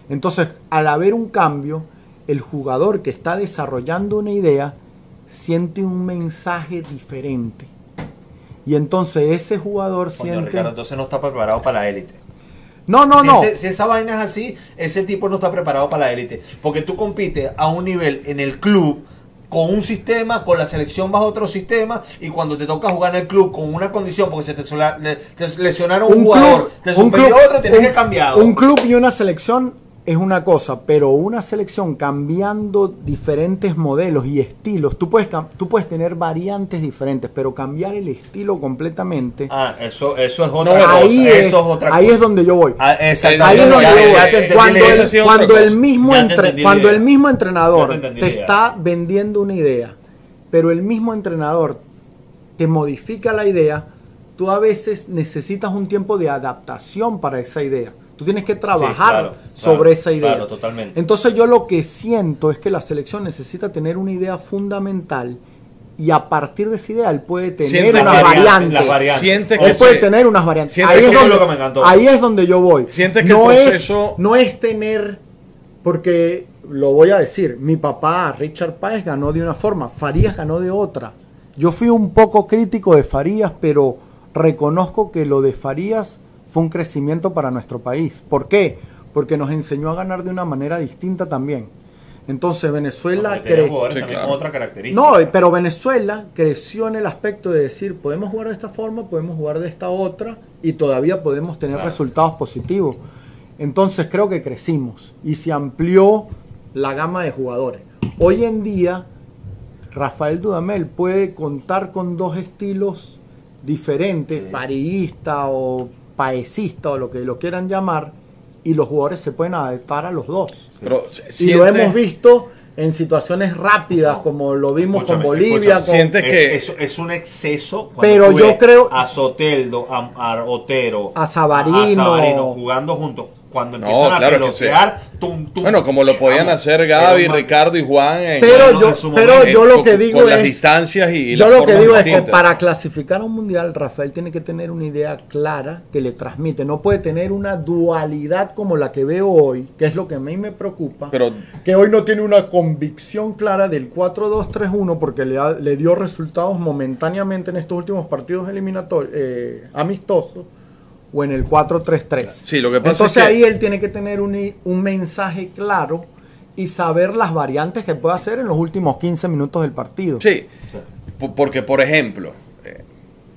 Entonces, al haber un cambio el jugador que está desarrollando una idea siente un mensaje diferente. Y entonces ese jugador siente... Ricardo, entonces no está preparado para la élite. No, no, no. si esa vaina es así, ese tipo no está preparado para la élite. Porque tú compites a un nivel en el club con un sistema, con la selección bajo otro sistema, y cuando te toca jugar en el club con una condición, porque se te, lesionaron un, jugador, te otro, tienes que cambiar. Un club y una selección es una cosa, pero una selección cambiando diferentes modelos y estilos, tú puedes, tú puedes tener variantes diferentes, pero cambiar el estilo completamente. Ah, eso, eso es otra cosa. Ahí es, ahí es donde yo voy. ahí es donde yo voy. Cuando, el, cuando el, mismo cuando el mismo entrenador te, está vendiendo una idea, pero el mismo entrenador te modifica la idea, tú a veces necesitas un tiempo de adaptación para esa idea. Tú tienes que trabajar sobre esa idea. totalmente. Entonces yo lo que siento es que la selección necesita tener una idea fundamental y a partir de esa idea él puede tener unas variantes. Siente que él puede tener unas variantes. Ahí es, donde, ahí es donde yo voy. Siente que no el proceso... Es, no es tener, porque lo voy a decir, mi papá, Richard Páez, ganó de una forma, Farías ganó de otra. Yo fui un poco crítico de Farías, pero reconozco que lo de Farías fue un crecimiento para nuestro país. ¿Por qué? Porque nos enseñó a ganar de una manera distinta también. Entonces Venezuela otra característica. No, pero Venezuela creció en el aspecto de decir, podemos jugar de esta forma, podemos jugar de esta otra y todavía podemos tener resultados positivos. Entonces creo que crecimos y se amplió la gama de jugadores. Hoy en día, Rafael Dudamel puede contar con dos estilos diferentes, sí. o paesista o lo que lo quieran llamar, y los jugadores se pueden adaptar a los dos. y lo hemos visto en situaciones rápidas, como lo vimos con Bolivia. que es, un exceso. Pero yo creo. A Soteldo, a, Otero, a Sabarino jugando juntos cuando empiezan a pelotear, Bueno, como lo podían hacer Gaby, Ricardo y Juan en, pero yo, pero yo lo que digo es las distancias y yo lo que digo es que para clasificar a un mundial Rafael tiene que tener una idea clara que le transmite, no puede tener una dualidad como la que veo hoy, que es lo que a mí me preocupa, pero, que hoy no tiene una convicción clara del 4-2-3-1 porque le, le, dio resultados momentáneamente en estos últimos partidos eliminatorios eh, amistosos o en el 4-3-3. Sí, lo que pasa Entonces es que... ahí él tiene que tener un, un, mensaje claro y saber las variantes que puede hacer en los últimos 15 minutos del partido. Sí, porque por ejemplo, eh,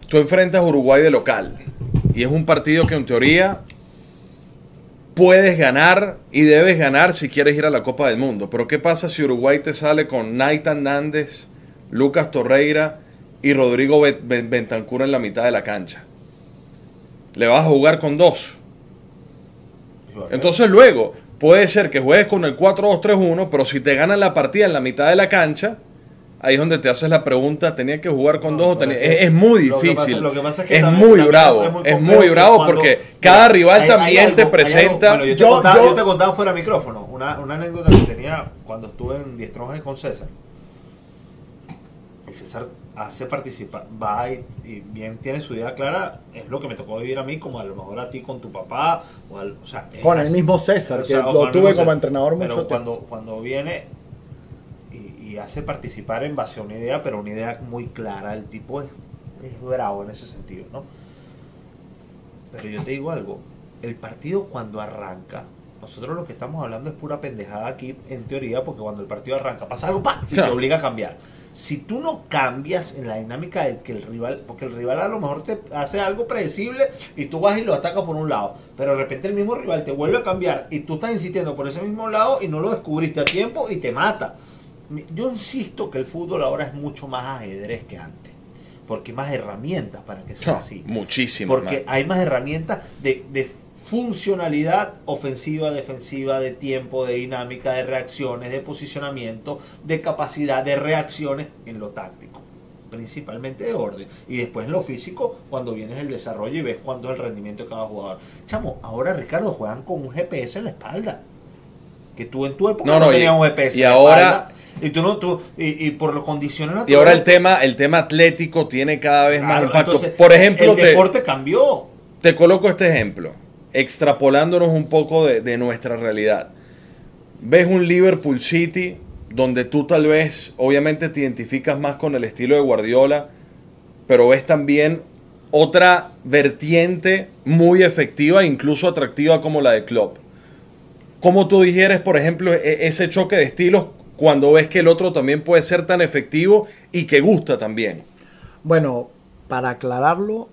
tú enfrentas a Uruguay de local y es un partido que en teoría puedes ganar y debes ganar si quieres ir a la Copa del Mundo. Pero ¿qué pasa si Uruguay te sale con Nathan Nández, Lucas Torreira y Rodrigo Bentancur en la mitad de la cancha? Le vas a jugar con dos. Entonces luego puede ser que juegues con el 4-2-3-1, pero si te ganan la partida en la mitad de la cancha, ahí es donde te haces la pregunta, ¿tenía que jugar con dos o tenía? Es, muy difícil. es, muy bravo. Es muy, bravo porque cada rival también te presenta... yo, te contaba, yo, te contaba, fuera de micrófono una, una anécdota que tenía cuando estuve en Diestronje con César. Y César hace participar, va y, bien tiene su idea clara, es lo que me tocó vivir a mí, como a lo mejor a ti con tu papá, o, o sea, con el mismo César, que lo tuve como entrenador mucho pero cuando, cuando viene y, hace participar en base a una idea, pero una idea muy clara, el tipo es, es bravo en ese sentido, ¿no? Pero yo te digo algo, el partido cuando arranca, nosotros lo que estamos hablando es pura pendejada aquí, en teoría, porque cuando el partido arranca pasa algo y te obliga a cambiar si tú no cambias en la dinámica del que el rival, porque el rival a lo mejor te hace algo predecible y tú vas y lo atacas por un lado, pero de repente el mismo rival te vuelve a cambiar y tú estás insistiendo por ese mismo lado y no lo descubriste a tiempo y te mata. Yo insisto que el fútbol ahora es mucho más ajedrez que antes, porque hay más herramientas para que sea así. Muchísimo. Porque hay más herramientas de, de funcionalidad ofensiva, defensiva, de tiempo, de dinámica, de reacciones, de posicionamiento, de capacidad de reacciones en lo táctico, principalmente de orden. Y después en lo físico, cuando vienes el desarrollo y ves cuánto es el rendimiento de cada jugador. Chamo, ahora Ricardo juegan con un GPS en la espalda. Que tú en tu época no, tenías un GPS y en la ahora, Y tú no, tú, y, por lo condiciones Y ahora el tema, el tema atlético tiene cada vez más impacto. por ejemplo, el deporte cambió. Te coloco este ejemplo extrapolándonos un poco de, nuestra realidad. Ves un Liverpool City donde tú tal vez, obviamente, te identificas más con el estilo de Guardiola, pero ves también otra vertiente muy efectiva, incluso atractiva como la de Klopp. ¿Cómo tú digieres, por ejemplo, e, ese choque de estilos cuando ves que el otro también puede ser tan efectivo y que gusta también? Bueno, para aclararlo,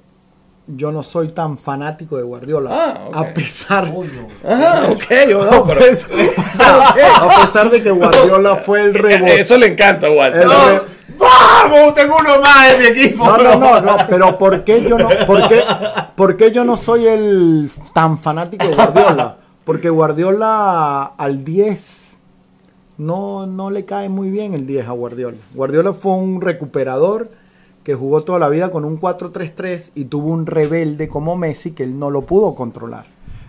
yo no soy tan fanático de Guardiola. Ah, A pesar. Ah, ok, a, pesar, de que Guardiola fue el rebote. Eso le encanta, Guardiola. ¡Vamos! Tengo uno más en mi equipo. No, no, no, no, pero ¿por qué yo no, por qué, por qué yo no soy el tan fanático de Guardiola? Porque Guardiola al 10 no, no le cae muy bien el 10 a Guardiola. Guardiola fue un recuperador que jugó toda la vida con un 4-3-3 y tuvo un rebelde como Messi que él no lo pudo controlar.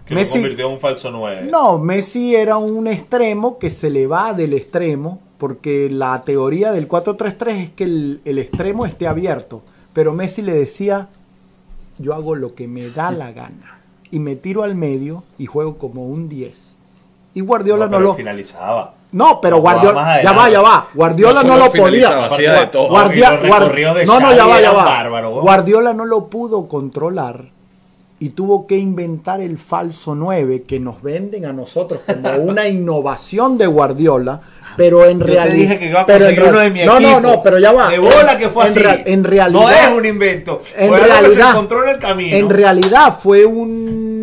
Que Messi, lo convirtió en un falso 9. No, Messi era un extremo que se le va del extremo, porque la teoría del 4-3-3 es que el, el, extremo esté abierto. Pero Messi le decía, yo hago lo que me da la gana. Y me tiro al medio y juego como un 10. Y Guardiola no, no lo... finalizaba. No, pero Guardiola, ya va, ya va. Guardiola no, lo podía. Guardiola, no, no, ya va, ya va. Guardiola no lo pudo controlar y tuvo que inventar el falso 9 que nos venden a nosotros como una innovación de Guardiola pero en realidad. Dije que iba a conseguir uno de mi no, No, no, pero ya va. De bola que fue en, así. en realidad. No es un invento. En realidad. en el camino. En realidad fue un,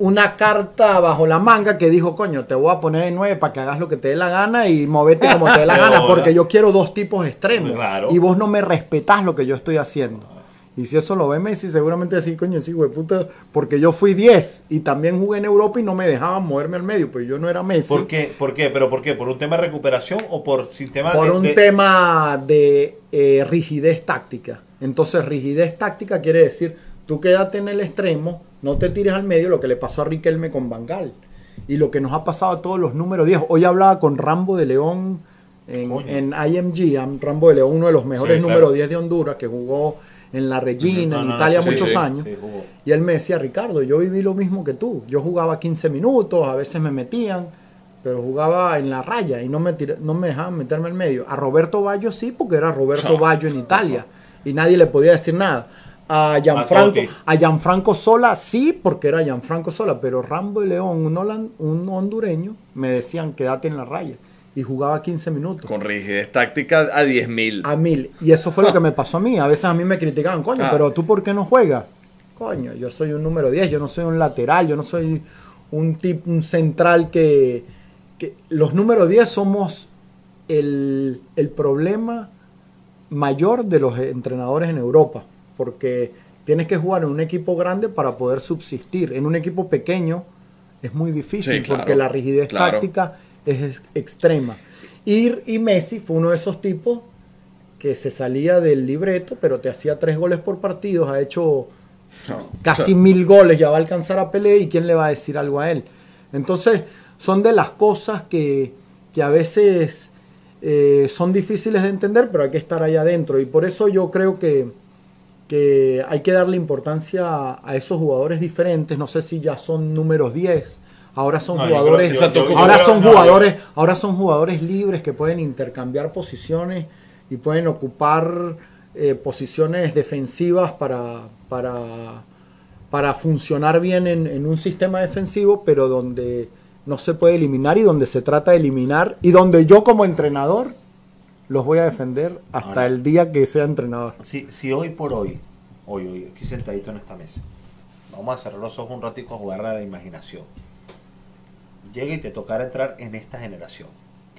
una carta bajo la manga que dijo, coño, te voy a poner de nueve para que hagas lo que te dé la gana y movete como te dé la gana, porque yo quiero dos tipos extremos. Y vos no me respetás lo que yo estoy haciendo. Y si eso lo ve Messi, seguramente así, coño, sí, güey, puta, porque yo fui 10 y también jugué en Europa y no me dejaban moverme al medio, pues yo no era Messi. ¿Por qué? ¿Por qué? ¿Pero por qué? ¿Por un tema de recuperación o por sistema Por un tema de eh, rigidez táctica. Entonces, rigidez táctica quiere decir, tú quédate en el extremo, no te tires al medio, lo que le pasó a Riquelme con Bangal. Y lo que nos ha pasado a todos los números 10. Hoy hablaba con Rambo de León en, en IMG, Rambo de León, uno de los mejores números 10 de Honduras, que jugó en la Regina, en Italia muchos años. y él me decía, Ricardo, yo viví lo mismo que tú. Yo jugaba 15 minutos, a veces me metían, pero jugaba en la raya y no me, no me dejaban meterme en medio. A Roberto Baggio sí, porque era Roberto Baggio en Italia y nadie le podía decir nada. A Gianfranco, a Gianfranco Sola sí, porque era Gianfranco Sola, pero Rambo y León, un, un hondureño, me decían, quédate en la raya y jugaba 15 minutos. Con rigidez táctica a 10.000. A mil. Y eso fue lo que me pasó a mí. A veces a mí me criticaban, coño, ah. pero tú por qué no juegas? Coño, yo soy un número 10, yo no soy un lateral, yo no soy un tipo, un central que, los números 10 somos el, el problema mayor de los entrenadores en Europa, porque tienes que jugar en un equipo grande para poder subsistir. En un equipo pequeño es muy difícil porque la rigidez táctica es extrema. Y, y Messi fue uno de esos tipos que se salía del libreto, pero te hacía tres goles por partido, ha hecho casi mil goles, ya va a alcanzar a Pelé y quién le va a decir algo a él. Entonces, son de las cosas que, a veces eh, son difíciles de entender, pero hay que estar ahí adentro. Y por eso yo creo que, que hay que darle importancia a, a, esos jugadores diferentes. No sé si ya son números 10, Ahora son jugadores, ahora son jugadores, ahora son jugadores libres que pueden intercambiar posiciones y pueden ocupar eh, posiciones defensivas para, para, para funcionar bien en, un sistema defensivo, pero donde no se puede eliminar y donde se trata de eliminar y donde yo como entrenador los voy a defender hasta el día que sea entrenador. Si, si hoy por hoy, hoy, hoy, aquí sentadito en esta mesa, vamos a cerrar los ojos un ratico a jugar a la imaginación llega y te tocara entrar en esta generación,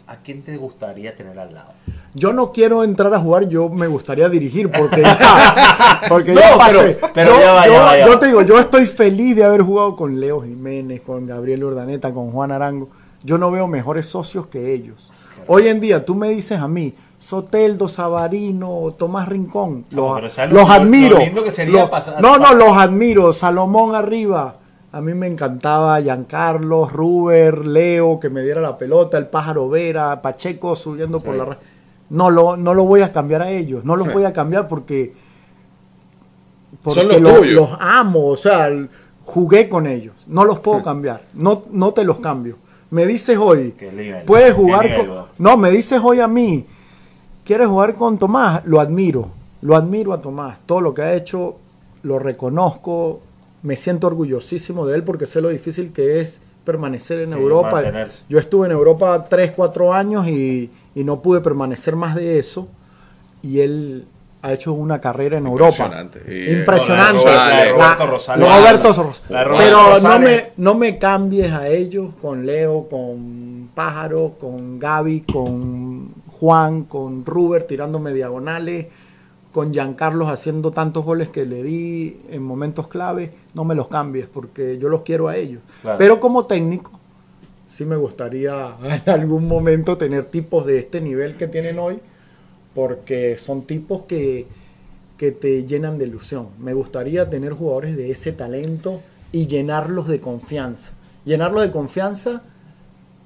¿a quién te gustaría tener al lado? Yo no quiero entrar a jugar, yo me gustaría dirigir porque ya, porque pasé. Pero, yo, yo, te digo, yo estoy feliz de haber jugado con Leo Jiménez, con Gabriel Urdaneta, con Juan Arango. Yo no veo mejores socios que ellos. Hoy en día tú me dices a mí, Soteldo, Sabarino, Tomás Rincón, los, admiro. no, no, los admiro. Salomón arriba, a mí me encantaba Giancarlo, Ruber, Leo, que me diera la pelota, el pájaro Vera, Pacheco subiendo por la. No lo, no lo voy a cambiar a ellos, no los voy a cambiar porque, porque los, los, amo, o sea, jugué con ellos, no los puedo cambiar, no, no te los cambio. Me dices hoy, puedes jugar con... No, me dices hoy a mí, ¿quieres jugar con Tomás? Lo admiro, lo admiro a Tomás, todo lo que ha hecho lo reconozco, me siento orgullosísimo de él porque sé lo difícil que es permanecer en Europa. Yo estuve en Europa 3, 4 años y, no pude permanecer más de eso. Y él ha hecho una carrera en Europa. Impresionante. Roberto Pero no me, no me cambies a ellos con Leo, con Pájaro, con Gaby, con Juan, con Ruber tirándome diagonales con Giancarlo haciendo tantos goles que le di en momentos clave, no me los cambies porque yo los quiero a ellos. Pero como técnico, sí me gustaría en algún momento tener tipos de este nivel que tienen hoy, porque son tipos que, que te llenan de ilusión. Me gustaría tener jugadores de ese talento y llenarlos de confianza. Llenarlos de confianza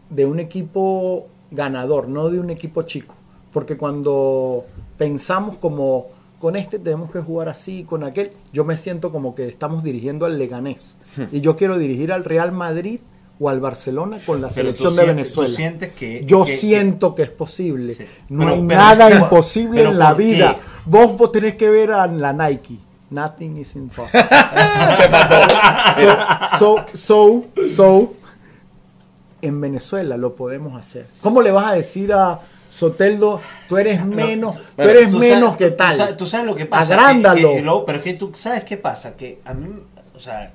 de un equipo ganador, no de un equipo chico. Porque cuando pensamos como con este tenemos que jugar así, con aquel. Yo me siento como que estamos dirigiendo al Leganés. Hmm. Y yo quiero dirigir al Real Madrid o al Barcelona con la selección de Venezuela. que, Yo siento que, es posible. No hay nada imposible en la vida. Vos, vos tenés que ver a la Nike. Nothing is impossible. so, so, so, en Venezuela lo podemos hacer. ¿Cómo le vas a decir a Soteldo, tú eres menos, tú eres menos que tal? Tú sabes, lo que pasa. Agrándalo. pero es que tú sabes qué pasa, que a mí, o sea,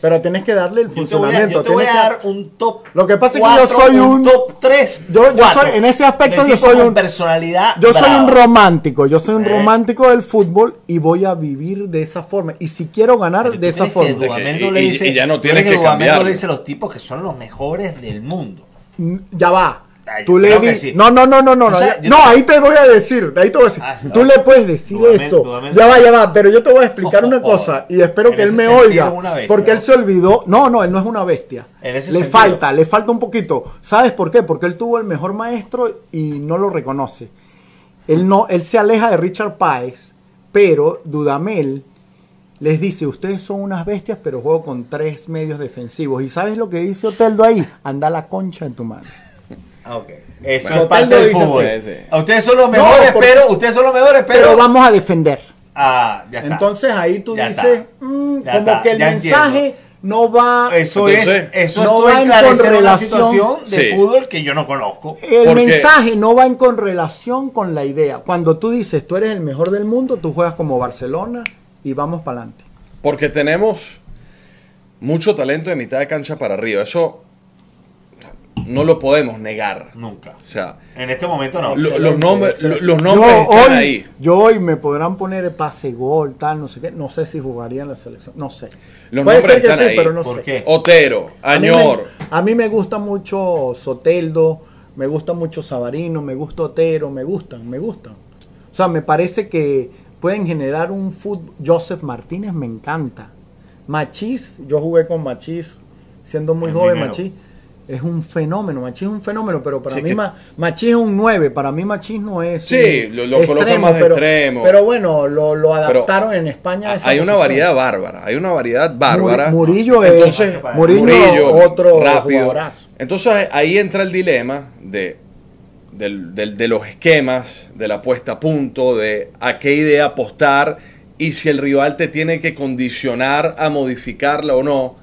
pero tenés que darle el funcionamiento. Yo te voy a, dar un top. Lo que pasa es que yo soy un, top 3. Yo, soy, en ese aspecto yo soy un personalidad. Yo soy un romántico. Yo soy un romántico del fútbol y voy a vivir de esa forma. Y si quiero ganar de esa forma. y, y, ya no tienes que, que cambiar. le dice a los tipos que son los mejores del mundo. Mm, ya va tú le dices. No, no, no, no, no. no, ahí te voy a decir. Ahí te voy a decir. Ah, tú le puedes decir eso. Ya va, ya va. Pero yo te voy a explicar una cosa. Y espero que él me oiga. porque él se olvidó. No, no, él no es una bestia. le falta, le falta un poquito. ¿Sabes por qué? Porque él tuvo el mejor maestro y no lo reconoce. Él, no, él se aleja de Richard Páez. Pero Dudamel les dice, ustedes son unas bestias, pero juego con tres medios defensivos. ¿Y sabes lo que dice Oteldo ahí? Anda la concha en tu mano. Ah, ok. Eso es parte del fútbol. Ustedes son los mejores, pero ustedes son los mejores, pero... pero vamos a defender. Ah, ya está. Entonces ahí tú dices, mm, como que el mensaje no va eso es eso no va en con situación de fútbol que yo no conozco. El mensaje no va en con relación con la idea. Cuando tú dices tú eres el mejor del mundo tú juegas como Barcelona y vamos para adelante porque tenemos mucho talento de mitad de cancha para arriba. Eso no lo podemos negar. Nunca. O sea, en este momento no. los nombres, los nombres están hoy, ahí. Yo hoy me podrán poner el pase gol, tal, no sé qué. No sé si jugaría en la selección. No sé. Los Puede nombres ser que sí, pero no ¿Por sé. Qué? Otero, Añor. A mí, me, gusta mucho Soteldo, me gusta mucho Sabarino, me gusta Otero, me gustan, me gustan. O sea, me parece que pueden generar un fútbol. Joseph Martínez me encanta. Machís, yo jugué con Machís siendo muy joven, Machís es un fenómeno, Machís es un fenómeno, pero para mí Machís es un 9, para mí Machís no es Sí, lo, lo más pero, extremo. Pero bueno, lo, adaptaron en España. hay una variedad bárbara, hay una variedad bárbara. Murillo es Entonces, Murillo, otro rápido. Entonces ahí entra el dilema de, de los esquemas, de la puesta a punto, de a qué idea apostar y si el rival te tiene que condicionar a modificarla o no.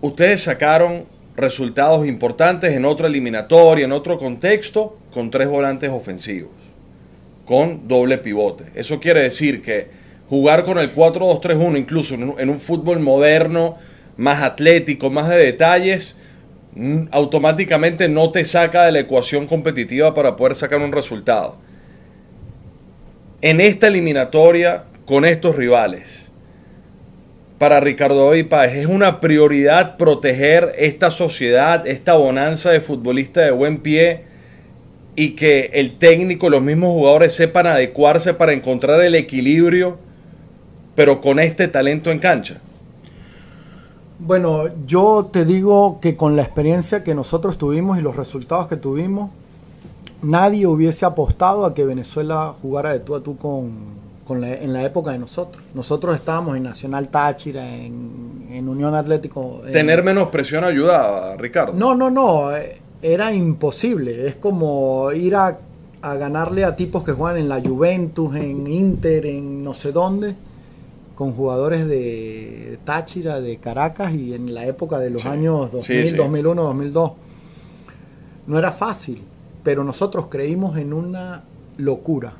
Ustedes sacaron resultados importantes en otra eliminatoria, en otro contexto, con tres volantes ofensivos, con doble pivote. Eso quiere decir que jugar con el 4-2-3-1, incluso en un, fútbol moderno, más atlético, más de detalles, automáticamente no te saca de la ecuación competitiva para poder sacar un resultado. En esta eliminatoria, con estos rivales, para Ricardo Páez. Es una prioridad proteger esta sociedad, esta bonanza de futbolistas de buen pie y que el técnico, los mismos jugadores sepan adecuarse para encontrar el equilibrio, pero con este talento en cancha. Bueno, yo te digo que con la experiencia que nosotros tuvimos y los resultados que tuvimos, nadie hubiese apostado a que Venezuela jugara de tú a tú con, en la época de nosotros. Nosotros estábamos en Nacional Táchira, en, Unión Atlético. ¿Tener menos presión ayudaba, Ricardo? No, no, no. Eh, era imposible. Es como ir a, ganarle a tipos que juegan en la Juventus, en Inter, en no sé dónde, con jugadores de Táchira, de Caracas y en la época de los años 2000, 2001, 2002. No era fácil, pero nosotros creímos en una locura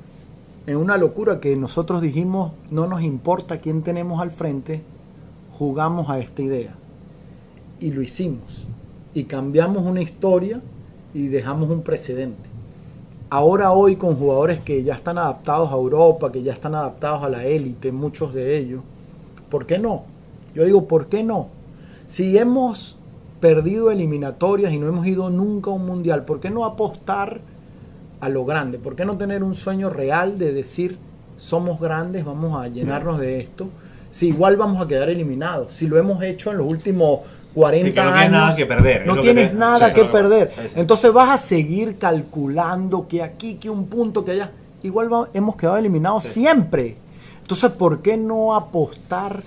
en una locura que nosotros dijimos, no nos importa quién tenemos al frente, jugamos a esta idea. Y lo hicimos. Y cambiamos una historia y dejamos un precedente. Ahora hoy con jugadores que ya están adaptados a Europa, que ya están adaptados a la élite, muchos de ellos, ¿por qué no? Yo digo, ¿por qué no? Si hemos perdido eliminatorias y no hemos ido nunca a un mundial, ¿por qué no apostar? A lo grande. ¿Por qué no tener un sueño real de decir, somos grandes, vamos a llenarnos de esto? Si igual vamos a quedar eliminados, si lo hemos hecho en los últimos 40 años. No tienes nada que perder. No tienes nada que perder. Entonces vas a seguir calculando que aquí, que un punto, que allá. Igual hemos quedado eliminados siempre. Entonces, ¿por qué no apostar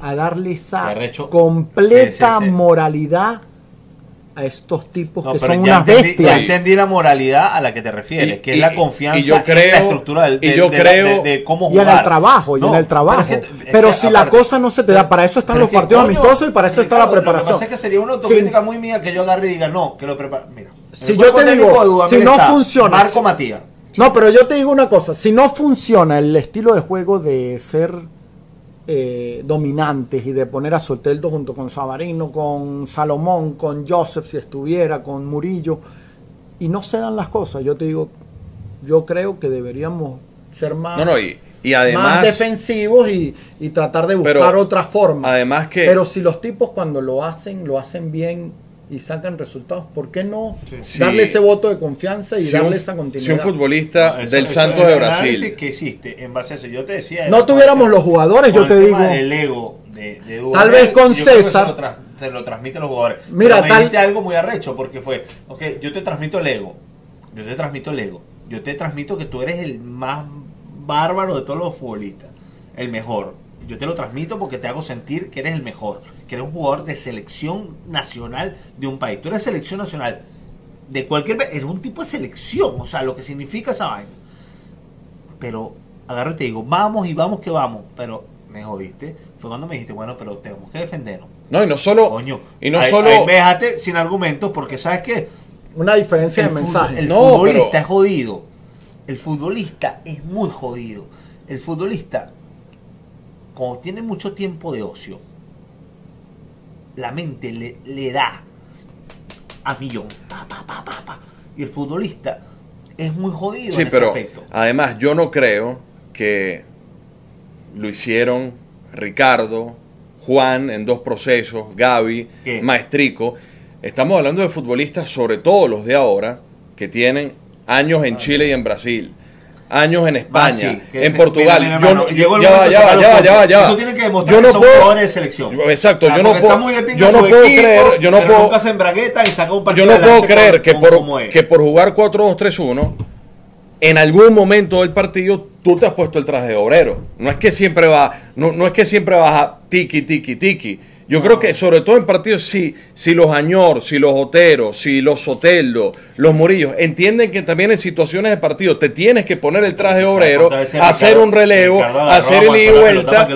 a darle esa completa moralidad a estos tipos que son unas bestias. Ya entendí la moralidad a la que te refieres, que es la confianza y yo creo, en la estructura del, y yo creo, de, cómo jugar. Y en el trabajo, y en el trabajo. Pero, si la cosa no se te da, para eso están los partidos amistosos y para eso está la preparación. Lo que pasa es que sería una autocrítica muy mía que yo agarre y diga, no, que lo prepara. Mira, si yo te digo, si no funciona. Marco Matías. No, pero yo te digo una cosa, si no funciona el estilo de juego de ser eh, dominantes y de poner a Soteldo junto con Sabarino, con Salomón, con Joseph si estuviera, con Murillo, y no se dan las cosas. Yo te digo, yo creo que deberíamos ser más, y, además, defensivos y, tratar de buscar otra forma. Además que... Pero si los tipos cuando lo hacen, lo hacen bien y sacan resultados, ¿por qué no darle ese voto de confianza y darle esa continuidad? Si un futbolista del Santos de Brasil. que existe en base a eso, yo te decía. No tuviéramos los jugadores, yo te digo. El ego de, tal vez con César. Se lo, transmiten los jugadores. Mira, Pero me algo muy arrecho porque fue, ok, yo te transmito el ego, yo te transmito el ego, yo te transmito que tú eres el más bárbaro de todos los futbolistas, el mejor. Yo te lo transmito porque te hago sentir que eres el mejor que eres un jugador de selección nacional de un país. Tú eres selección nacional de cualquier... Eres un tipo de selección, o sea, lo que significa esa vaina. Pero agarro y te digo, vamos y vamos que vamos, pero me jodiste. Fue cuando me dijiste, bueno, pero tenemos que defendernos. No, y no solo... Coño, y no solo... Ahí me dejaste sin argumentos porque sabes que... Una diferencia de mensaje. El futbolista es jodido. El futbolista es muy jodido. El futbolista, como tiene mucho tiempo de ocio, la mente le, le da a millón. y el futbolista es muy jodido sí, pero Además, yo no creo que lo hicieron Ricardo, Juan en dos procesos, Gaby, Maestrico. Estamos hablando de futbolistas, sobre todo los de ahora, que tienen años en Chile y en Brasil años en España, en Portugal. yo, ya va, ya va, ya va, ya va, ya. Tú tienes que demostrar yo no que puedo, de selección. Exacto, yo no puedo, yo no puedo creer, yo no puedo, yo no puedo creer que por, que por jugar 4-2-3-1 en algún momento del partido tú te has puesto el traje de obrero. No es que siempre va, no, no es que siempre vas a tiki tiki tiki yo creo que sobre todo en partidos, si, si los Añor, si los Oteros, si los Soteldo, los Murillos, entienden que también en situaciones de partido te tienes que poner el traje obrero, hacer un relevo, hacer el ida y vuelta.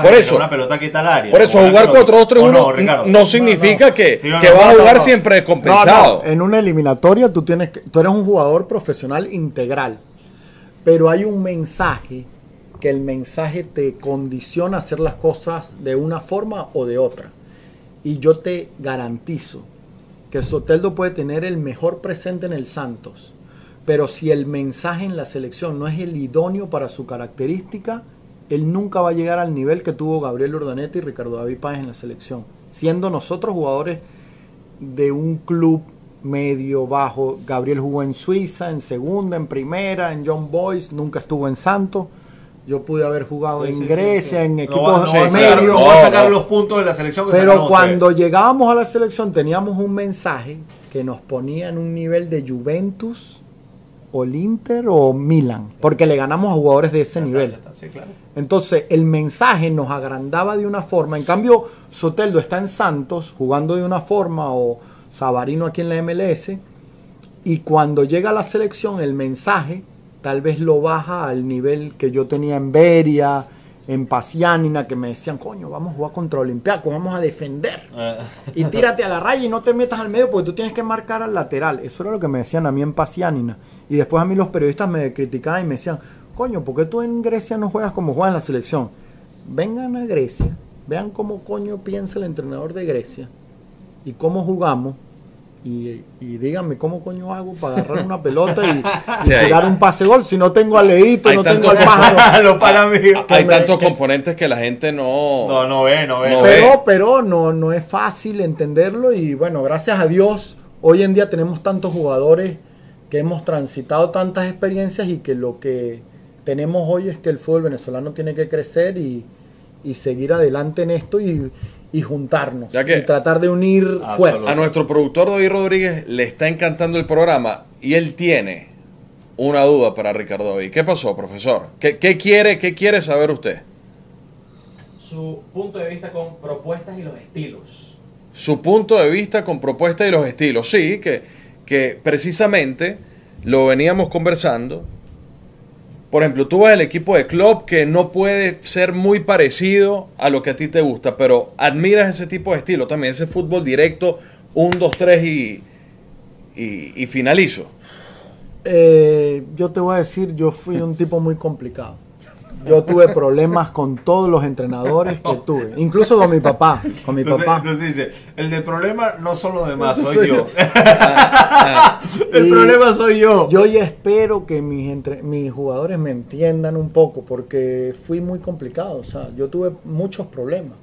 por eso, una pelota Por eso jugar 4-2-3-1 no, significa que, que vas a jugar siempre compensado. En una eliminatoria tú, tienes tú eres un jugador profesional integral, pero hay un mensaje que el mensaje te condiciona a hacer las cosas de una forma o de otra. Y yo te garantizo que Soteldo puede tener el mejor presente en el Santos, pero si el mensaje en la selección no es el idóneo para su característica, él nunca va a llegar al nivel que tuvo Gabriel Urdaneta y Ricardo David Páez en la selección, siendo nosotros jugadores de un club medio bajo. Gabriel jugó en Suiza, en segunda, en primera, en John Boys, nunca estuvo en Santos. Yo pude haber jugado en Grecia, en equipos de medio. No va a sacar los puntos de la selección. pero cuando llegábamos a la selección teníamos un mensaje que nos ponía en un nivel de Juventus o el Inter o Milan, porque le ganamos a jugadores de ese nivel. Entonces el mensaje nos agrandaba de una forma. En cambio, Soteldo está en Santos jugando de una forma o Sabarino aquí en la MLS. Y cuando llega a la selección, el mensaje tal vez lo baja al nivel que yo tenía en Beria, en Pasianina, que me decían, coño, vamos a jugar contra Olimpiaco, vamos a defender. Ah. y tírate a la raya y no te metas al medio porque tú tienes que marcar al lateral. Eso era lo que me decían a mí en Pasianina. Y después a mí los periodistas me criticaban y me decían, coño, ¿por qué tú en Grecia no juegas como juegas en la selección? Vengan a Grecia, vean cómo coño piensa el entrenador de Grecia y cómo jugamos y, díganme cómo coño hago para agarrar una pelota y, tirar un pase gol. Si no tengo a Leito, no tengo al pájaro. hay tantos componentes que la gente no, no, no ve, no ve. pero, pero no, no es fácil entenderlo. Y bueno, gracias a Dios, hoy en día tenemos tantos jugadores que hemos transitado tantas experiencias y que lo que tenemos hoy es que el fútbol venezolano tiene que crecer y, y seguir adelante en esto y, y juntarnos y tratar de unir fuerzas. A nuestro productor David Rodríguez le está encantando el programa y él tiene una duda para Ricardo David. ¿Qué pasó, profesor? ¿Qué, quiere, ¿Qué quiere saber usted? su punto de vista con propuestas y los estilos. Su punto de vista con propuestas y los estilos, sí, que, que precisamente lo veníamos conversando. Por ejemplo, tú vas al equipo de club que no puede ser muy parecido a lo que a ti te gusta, pero admiras ese tipo de estilo también, ese fútbol directo, un, dos, tres y, y, finalizo. Eh, yo te voy a decir, yo fui un tipo muy complicado. Yo tuve problemas con todos los entrenadores que tuve, incluso con mi papá, con mi papá. Entonces dice, el de problema no son los demás, soy yo. el problema soy yo. Yo ya espero que mis, entre, mis jugadores me entiendan un poco, porque fui muy complicado, o sea, yo tuve muchos problemas.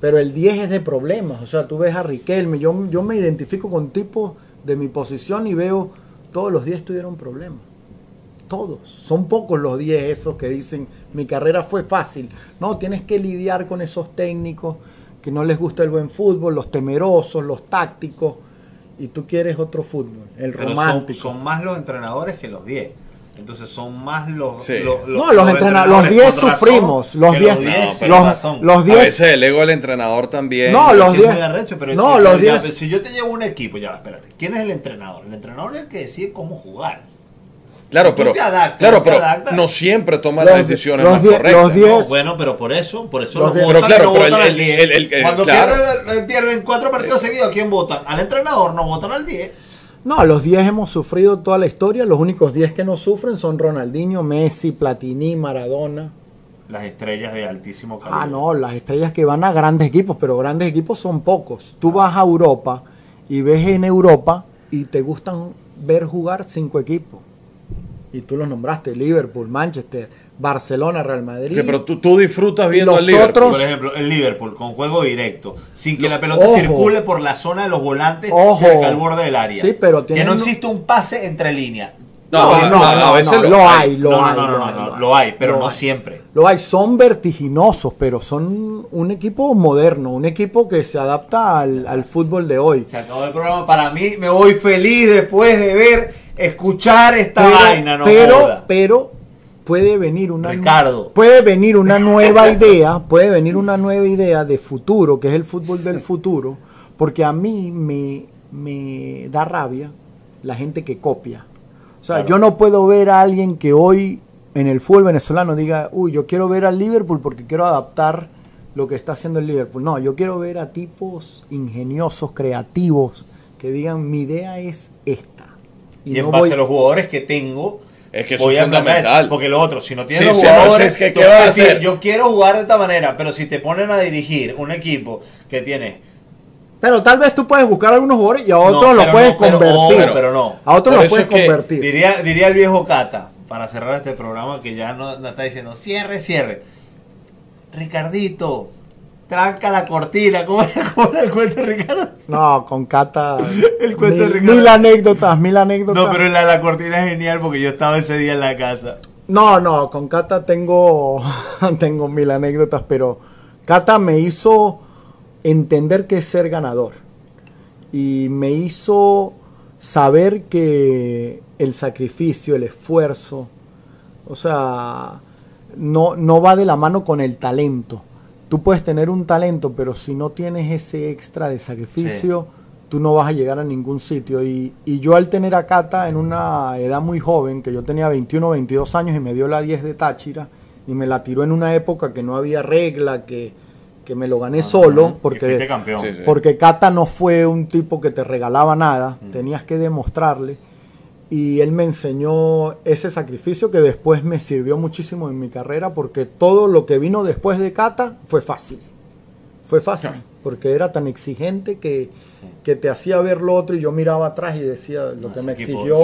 Pero el 10 es de problemas, o sea, tú ves a Riquelme, yo, yo me identifico con tipos de mi posición y veo todos los 10 tuvieron problemas todos. Son pocos los 10 esos que dicen mi carrera fue fácil. No, tienes que lidiar con esos técnicos que no les gusta el buen fútbol, los temerosos, los tácticos, y tú quieres otro fútbol, el romántico. Son, más los entrenadores que los 10. Entonces son más los, no, los, entrenadores, los 10 sufrimos, los 10 los, 10 a veces el ego del entrenador también. No, los 10 No, los 10 si yo te llevo un equipo, ya, espérate. ¿Quién es el entrenador? El entrenador es el que decide cómo jugar. Claro, pero, claro, pero no siempre toma las decisiones más correctas. bueno, pero por eso, por eso los, pero claro, pero el, el, Cuando pierden, cuatro partidos seguidos, ¿a quién votan? Al entrenador, no votan al 10. No, los 10 hemos sufrido toda la historia. Los únicos 10 que no sufren son Ronaldinho, Messi, Platini, Maradona. Las estrellas de altísimo calibre. Ah, no, las estrellas que van a grandes equipos, pero grandes equipos son pocos. Tú vas a Europa y ves en Europa y te gustan ver jugar cinco equipos y tú los nombraste, Liverpool, Manchester, Barcelona, Real Madrid. pero tú, tú disfrutas viendo al Liverpool. Por ejemplo, el Liverpool con juego directo, sin que la pelota circule por la zona de los volantes cerca al borde del área. Sí, pero que no existe un pase entre líneas. No, no, no, a veces lo, hay, lo hay, lo hay, pero no siempre. Lo hay, son vertiginosos, pero son un equipo moderno, un equipo que se adapta al, al fútbol de hoy. Se acabó el programa, para mí me voy feliz después de ver escuchar esta vaina, no Pero, pero puede venir una Ricardo. puede venir una nueva idea, puede venir una nueva idea de futuro, que es el fútbol del futuro, porque a mí me, me da rabia la gente que copia. O sea, yo no puedo ver a alguien que hoy en el fútbol venezolano diga, uy, yo quiero ver al Liverpool porque quiero adaptar lo que está haciendo el Liverpool. No, yo quiero ver a tipos ingeniosos, creativos, que digan, mi idea es esta y, en base a los jugadores que tengo, es que voy es fundamental. porque lo otro, si no tienes jugadores, que, ¿qué a hacer? Yo quiero jugar de esta manera, pero si te ponen a dirigir un equipo que tiene pero tal vez tú puedes buscar a algunos jugadores y a otros los puedes convertir. Pero, no. A otros los puedes convertir. Diría, diría el viejo Cata, para cerrar este programa que ya no, no está diciendo cierre, cierre. Ricardito, tranca la cortina. ¿Cómo era, el cuento, Ricardo? No, con Cata. el cuento mil, Ricardo. Mil anécdotas, mil anécdotas. No, pero la, la cortina es genial porque yo estaba ese día en la casa. No, no, con Cata tengo, tengo mil anécdotas, pero Cata me hizo entender qué es ser ganador. Y me hizo saber que el sacrificio, el esfuerzo, o sea, no, no va de la mano con el talento tú puedes tener un talento, pero si no tienes ese extra de sacrificio, tú no vas a llegar a ningún sitio. Y, yo al tener a Cata en una edad muy joven, que yo tenía 21 22 años y me dio la 10 de Táchira, y me la tiró en una época que no había regla, que, me lo gané solo, porque, porque Cata no fue un tipo que te regalaba nada, tenías que demostrarle y él me enseñó ese sacrificio que después me sirvió muchísimo en mi carrera porque todo lo que vino después de Cata fue fácil. Fue fácil, porque era tan exigente que, te hacía ver lo otro y yo miraba atrás y decía lo que me exigió,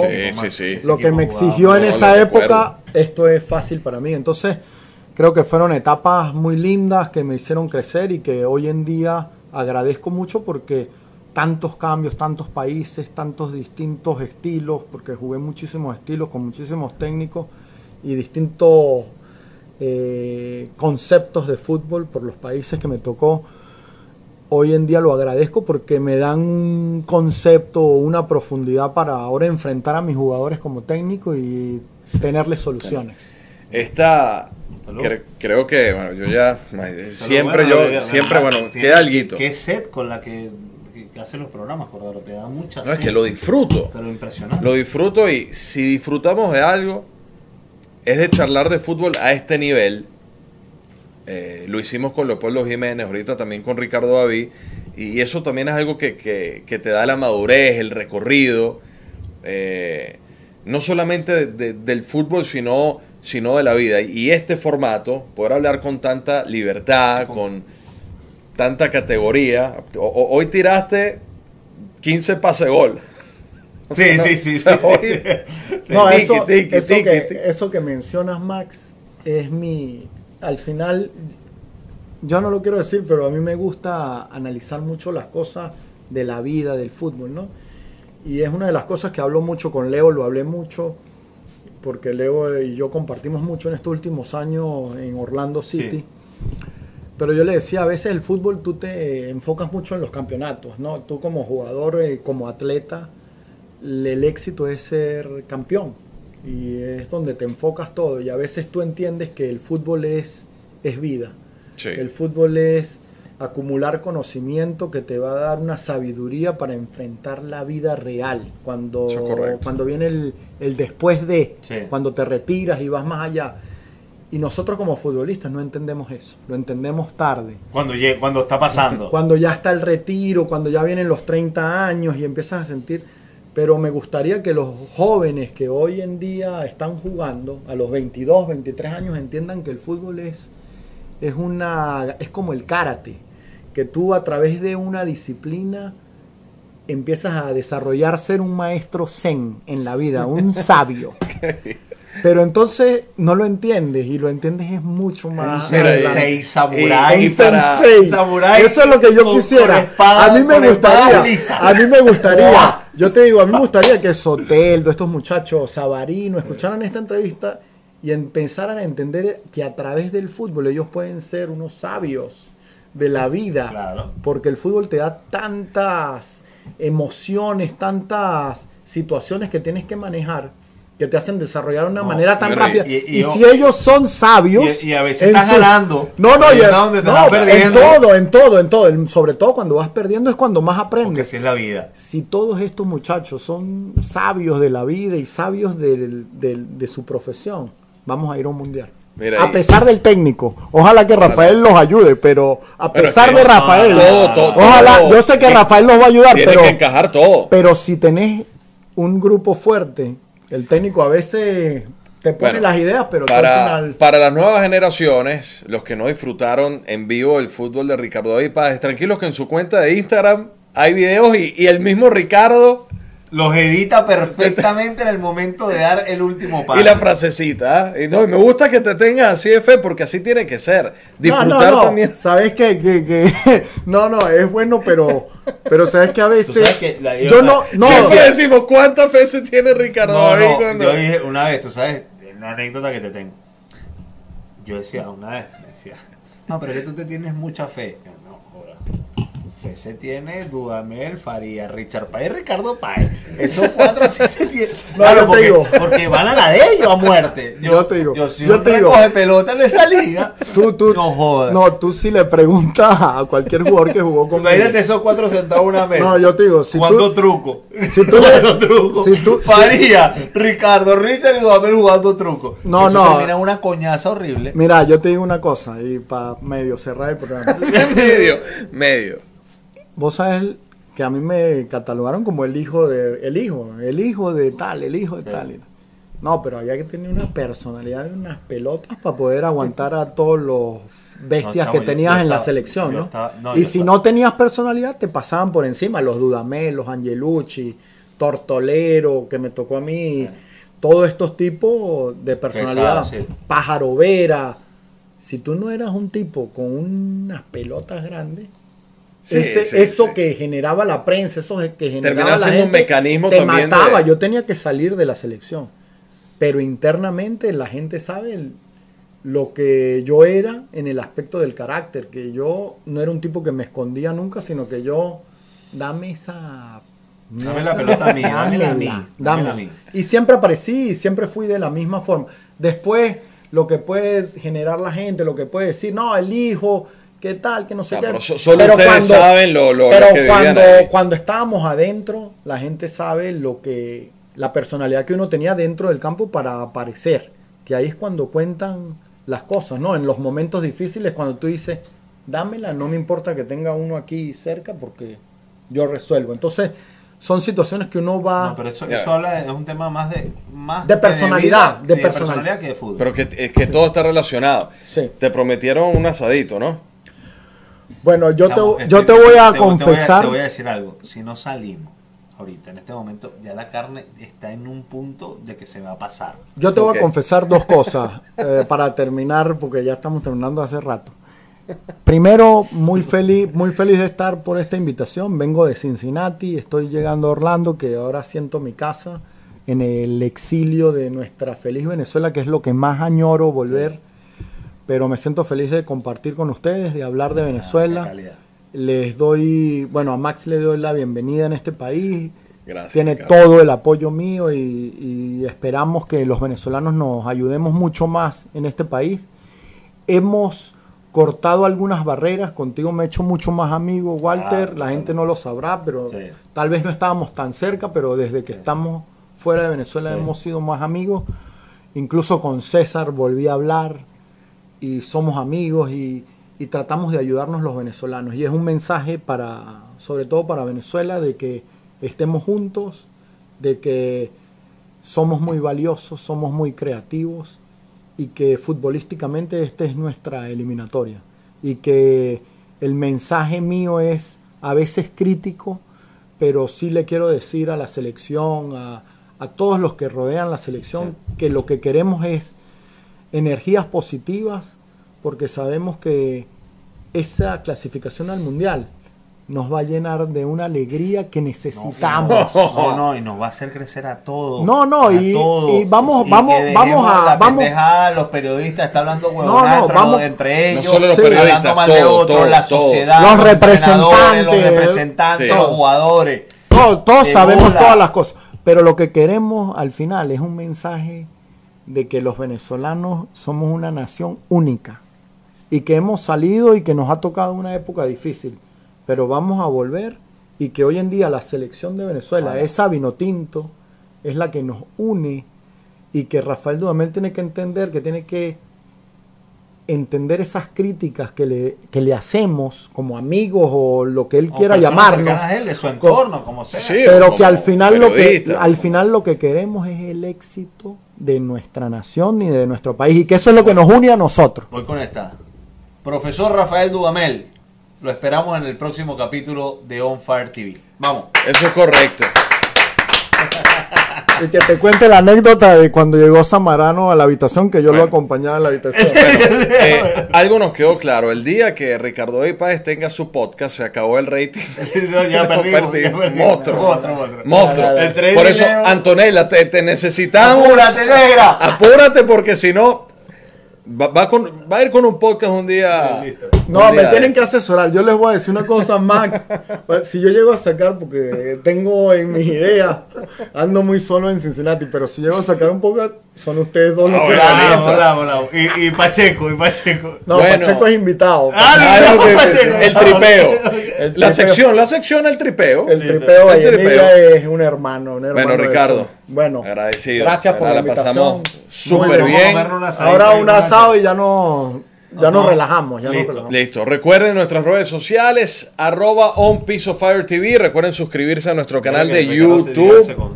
lo que me exigió en esa época, esto es fácil para mí. Entonces, creo que fueron etapas muy lindas que me hicieron crecer y que hoy en día agradezco mucho porque tantos cambios, tantos países, tantos distintos estilos, porque jugué muchísimos estilos con muchísimos técnicos y distintos eh, conceptos de fútbol por los países que me tocó. Hoy en día lo agradezco porque me dan un concepto, una profundidad para ahora enfrentar a mis jugadores como técnico y tenerles soluciones. Esta, creo que, bueno, yo ya, siempre yo, siempre, bueno, queda algo. Qué set con la que, que hace los programas, Cordero, te da mucha No, es que lo disfruto. Pero impresionante. Lo disfruto y si disfrutamos de algo, es de charlar de fútbol a este nivel. Eh, lo hicimos con Leopoldo Jiménez, ahorita también con Ricardo David, y eso también es algo que, que, te da la madurez, el recorrido, eh, no solamente del fútbol, sino, sino de la vida. Y este formato, poder hablar con tanta libertad, con tanta categoría, hoy tiraste 15 pase gol. Sí, sí, sí, sí, No, eso, que, eso que mencionas, Max, es mi... Al final, yo no lo quiero decir, pero a mí me gusta analizar mucho las cosas de la vida, del fútbol, ¿no? Y es una de las cosas que hablo mucho con Leo, lo hablé mucho, porque Leo y yo compartimos mucho en estos últimos años en Orlando City. Pero yo le decía, a veces el fútbol tú te enfocas mucho en los campeonatos, ¿no? Tú como jugador, eh, como atleta, el éxito es ser campeón y es donde te enfocas todo y a veces tú entiendes que el fútbol es, es vida. El fútbol es acumular conocimiento que te va a dar una sabiduría para enfrentar la vida real cuando, cuando viene el, el después de, cuando te retiras y vas más allá. Y nosotros como futbolistas no entendemos eso, lo entendemos tarde. Cuando, cuando está pasando. Cuando ya está el retiro, cuando ya vienen los 30 años y empiezas a sentir pero me gustaría que los jóvenes que hoy en día están jugando a los 22, 23 años entiendan que el fútbol es, es, una, es como el karate, que tú a través de una disciplina empiezas a desarrollar ser un maestro zen en la vida, un sabio. Pero entonces no lo entiendes y lo entiendes es mucho más. Un sensei samurai. Eso es lo que yo quisiera. a mí me gustaría. A mí me gustaría. Yo te digo, a mí me gustaría que Soteldo, estos muchachos, Sabarino, escucharan esta entrevista y empezaran a entender que a través del fútbol ellos pueden ser unos sabios de la vida. Porque el fútbol te da tantas emociones, tantas situaciones que tienes que manejar que te hacen desarrollar de una manera tan rápida. Y, si ellos son sabios. Y, a veces estás ganando. No, no, en todo, en todo, en todo. Sobre todo cuando vas perdiendo es cuando más aprendes. Porque así es la vida. Si todos estos muchachos son sabios de la vida y sabios de, su profesión, vamos a ir a un mundial. a pesar del técnico, ojalá que Rafael los ayude, pero a pesar de Rafael, ojalá, yo sé que Rafael los va a ayudar, pero que encajar todo. Pero si tenés un grupo fuerte el técnico a veces te pone las ideas, pero para, al final... para las nuevas generaciones, los que no disfrutaron en vivo el fútbol de Ricardo David Páez, tranquilos que en su cuenta de Instagram hay videos y, y el mismo Ricardo los edita perfectamente en el momento de dar el último paso. Y la frasecita, ¿eh? y, no, me gusta que te tengas así de fe porque así tiene que ser. Disfrutar no, también. Sabes que, que, no, no, es bueno, pero, pero sabes que a veces. yo no, no. Siempre decimos cuántas veces tiene Ricardo no, Yo dije una vez, tú sabes, una anécdota que te tengo. Yo decía una vez, me decía, no, pero es que tú te tienes mucha fe. No, joda se tiene Dudamel, Faría, Richard Paez, Ricardo Paez. Esos cuatro sí se tienen. No, porque, digo. porque van a la de ellos a muerte. Yo, te digo. Yo, si yo te digo. coge pelota en esa liga, tú, tú, no jodas. No, tú si le preguntas a cualquier jugador que jugó con Imagínate esos cuatro sentados una mesa. No, yo te digo. Si jugando truco. Si tú le, truco. Si tú, Faría, Ricardo, Richard y Dudamel jugando truco. No, Eso no. termina una coñaza horrible. Mira, yo te digo una cosa y para medio cerrar el programa. medio, medio. Vos sabés que a mí me catalogaron como el hijo de el hijo, el hijo de tal, el hijo de tal. No, pero había que tener una personalidad y unas pelotas para poder aguantar a todos los bestias que tenías en la selección, ¿no? y si no tenías personalidad, te pasaban por encima los Dudamel, los Angelucci, Tortolero, que me tocó a mí, todos estos tipos de personalidad, Pájaro Vera. Si tú no eras un tipo con unas pelotas grandes, eso que generaba la prensa, eso que generaba la gente, un mecanismo te mataba. Yo tenía que salir de la selección, pero internamente la gente sabe lo que yo era en el aspecto del carácter, que yo no era un tipo que me escondía nunca, sino que yo dame esa Dame la pelota a mí, dame a mí. Y siempre aparecí y siempre fui de la misma forma. Después lo que puede generar la gente, lo que puede decir, no, el hijo, qué tal, que no sé Ah, qué. pero so- solo ustedes saben lo- lo- pero que cuando, ahí. cuando estábamos adentro, la gente sabe lo que la personalidad que uno tenía dentro del campo para aparecer, que ahí es cuando cuentan las cosas, ¿no? En los momentos difíciles cuando tú dices, dámela, no me importa que tenga uno aquí cerca porque yo resuelvo. Entonces, son situaciones que uno va No, pero eso, eso habla de, es un tema más de más De personalidad, vida, de sí, personalidad. que de fútbol. Pero que, es que todo está relacionado. Sí. Te prometieron un asadito, ¿no? Bueno, yo Chamo, te, este, yo te voy a te- confesar. Te voy a, decir algo. Si no salimos ahorita, en este momento, ya la carne está en un punto de que se va a pasar. Yo te voy a confesar dos cosas eh, para terminar, porque ya estamos terminando hace rato. Primero, muy feliz, muy feliz de estar por esta invitación. Vengo de Cincinnati, estoy llegando a Orlando, que ahora siento mi casa en el exilio de nuestra feliz Venezuela, que es lo que más añoro volver. Pero me siento feliz de compartir con ustedes, de hablar de Ah, Venezuela. Les doy, bueno, a Max le doy la bienvenida en este país. Gracias. Tiene Ricardo. todo el apoyo mío y, y esperamos que los venezolanos nos ayudemos mucho más en este país. Hemos cortado algunas barreras, contigo me he hecho mucho más amigo, Walter, Claro, la gente no lo sabrá, pero Sí. tal vez no estábamos tan cerca, pero desde que estamos fuera de Venezuela Sí. hemos sido más amigos. Incluso con César volví a hablar y somos amigos y, y tratamos de ayudarnos los venezolanos. Y es un mensaje para, sobre todo para Venezuela, de que estemos juntos, de que somos muy valiosos, somos muy creativos y que futbolísticamente esta es nuestra eliminatoria. Y que el mensaje mío es a veces crítico, pero sí le quiero decir a la selección, a, a todos los que rodean la selección, que lo que queremos es energías positivas, porque sabemos que esa clasificación al mundial nos va a llenar de una alegría que necesitamos. No, no, y nos va a hacer crecer a todos. No, no, a y- todos. y vamos- Y vamos- vamos a- La vamos- pendejada, los periodistas están hablando No, huevonadas no, entre- vamos- entre ellos. No solo los Sí. periodistas, hablando mal de otros, todos, la sociedad, Los representantes. los representantes, Sí. los jugadores. Todos, sabemos bola. todas las cosas, pero lo que queremos al final es un mensaje de que los venezolanos somos una nación única y que hemos salido y que nos ha tocado una época difícil, pero vamos a volver y que hoy en día la selección de Venezuela, Ojalá. esa Vinotinto, es la que nos une y que Rafael Dudamel tiene que entender que tiene que entender esas críticas que le, que le hacemos como amigos o lo que él O quiera llamarnos. a él, de su entorno, como sea. Sí, Pero como que al final lo que al final lo que queremos es el éxito de nuestra nación y de nuestro país y que eso es lo que nos une a nosotros. Voy con esta. Profesor Rafael Dudamel, lo esperamos en el próximo capítulo de On Fire TV. Vamos. Eso es correcto. Y que te cuente la anécdota de cuando llegó Samarano a la habitación que yo Bueno. lo acompañaba en la habitación. Bueno, eh, algo nos quedó claro. El día que Ricardo Páez tenga su podcast, se acabó el rating. No, ya perdimos, perdimos. Monstruo. Monstruo, monstruo. Monstruo. Entre Por eso, Antonella, te, te necesitamos. ¡Apúrate, negra! Apúrate porque si no, va, va con- va a ir con un podcast un día. No, un me día tienen de- que asesorar. Yo les voy a decir una cosa, Max. Pues, si yo llego a sacar, porque tengo en mis ideas, ando muy solo en Cincinnati, pero si llego a sacar un poco, son ustedes dos los Ah, que... listo. volamos, volamos. Y, y Pacheco, y Pacheco. No, Bueno. Pacheco es invitado. Ah, Ah, no, no, sí. Pacheco. El tripeo. El La tripeo. sección, la sección, el tripeo. El tripeo El tripeo. Es un hermano, un hermano. Bueno, Ricardo. fútbol. Bueno, Agradecido. Gracias por la, La invitación. pasamos súper bien. una Ahora un asado y ya no, ya No. nos relajamos. Ya nos Listo. relajamos. Listo. Recuerden nuestras redes sociales, arroba on Piece of Fire TV. Recuerden suscribirse a nuestro canal de YouTube.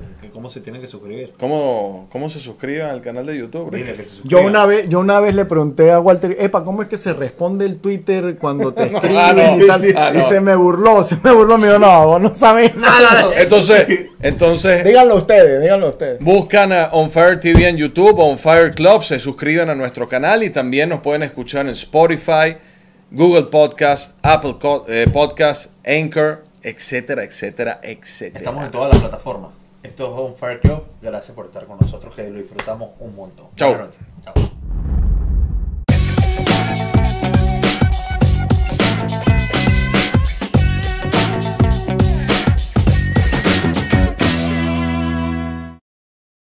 Dice con- que ¿Cómo se tiene que suscribir? ¿Cómo, ¿Cómo se suscriben al canal de YouTube? Dile Rick? que se Yo una vez, yo una vez le pregunté a Walter, Epa, ¿cómo es que se responde el Twitter cuando te escriben Ah, no. y tal? Sí, ah, y no. se me burló, se me burló, me dijo, no, vos no sabes nada. de-". Entonces, entonces díganlo ustedes, díganlo ustedes. buscan a On Fire TV en YouTube, On Fire Club, se suscriben a nuestro canal y también nos pueden escuchar en Spotify, Google Podcast, Apple Co- eh, Podcast, Anchor, etcétera, etcétera, etcétera. Estamos en todas las plataformas. Esto es On Fire Club. Gracias por estar con nosotros, que lo disfrutamos un montón. Noches.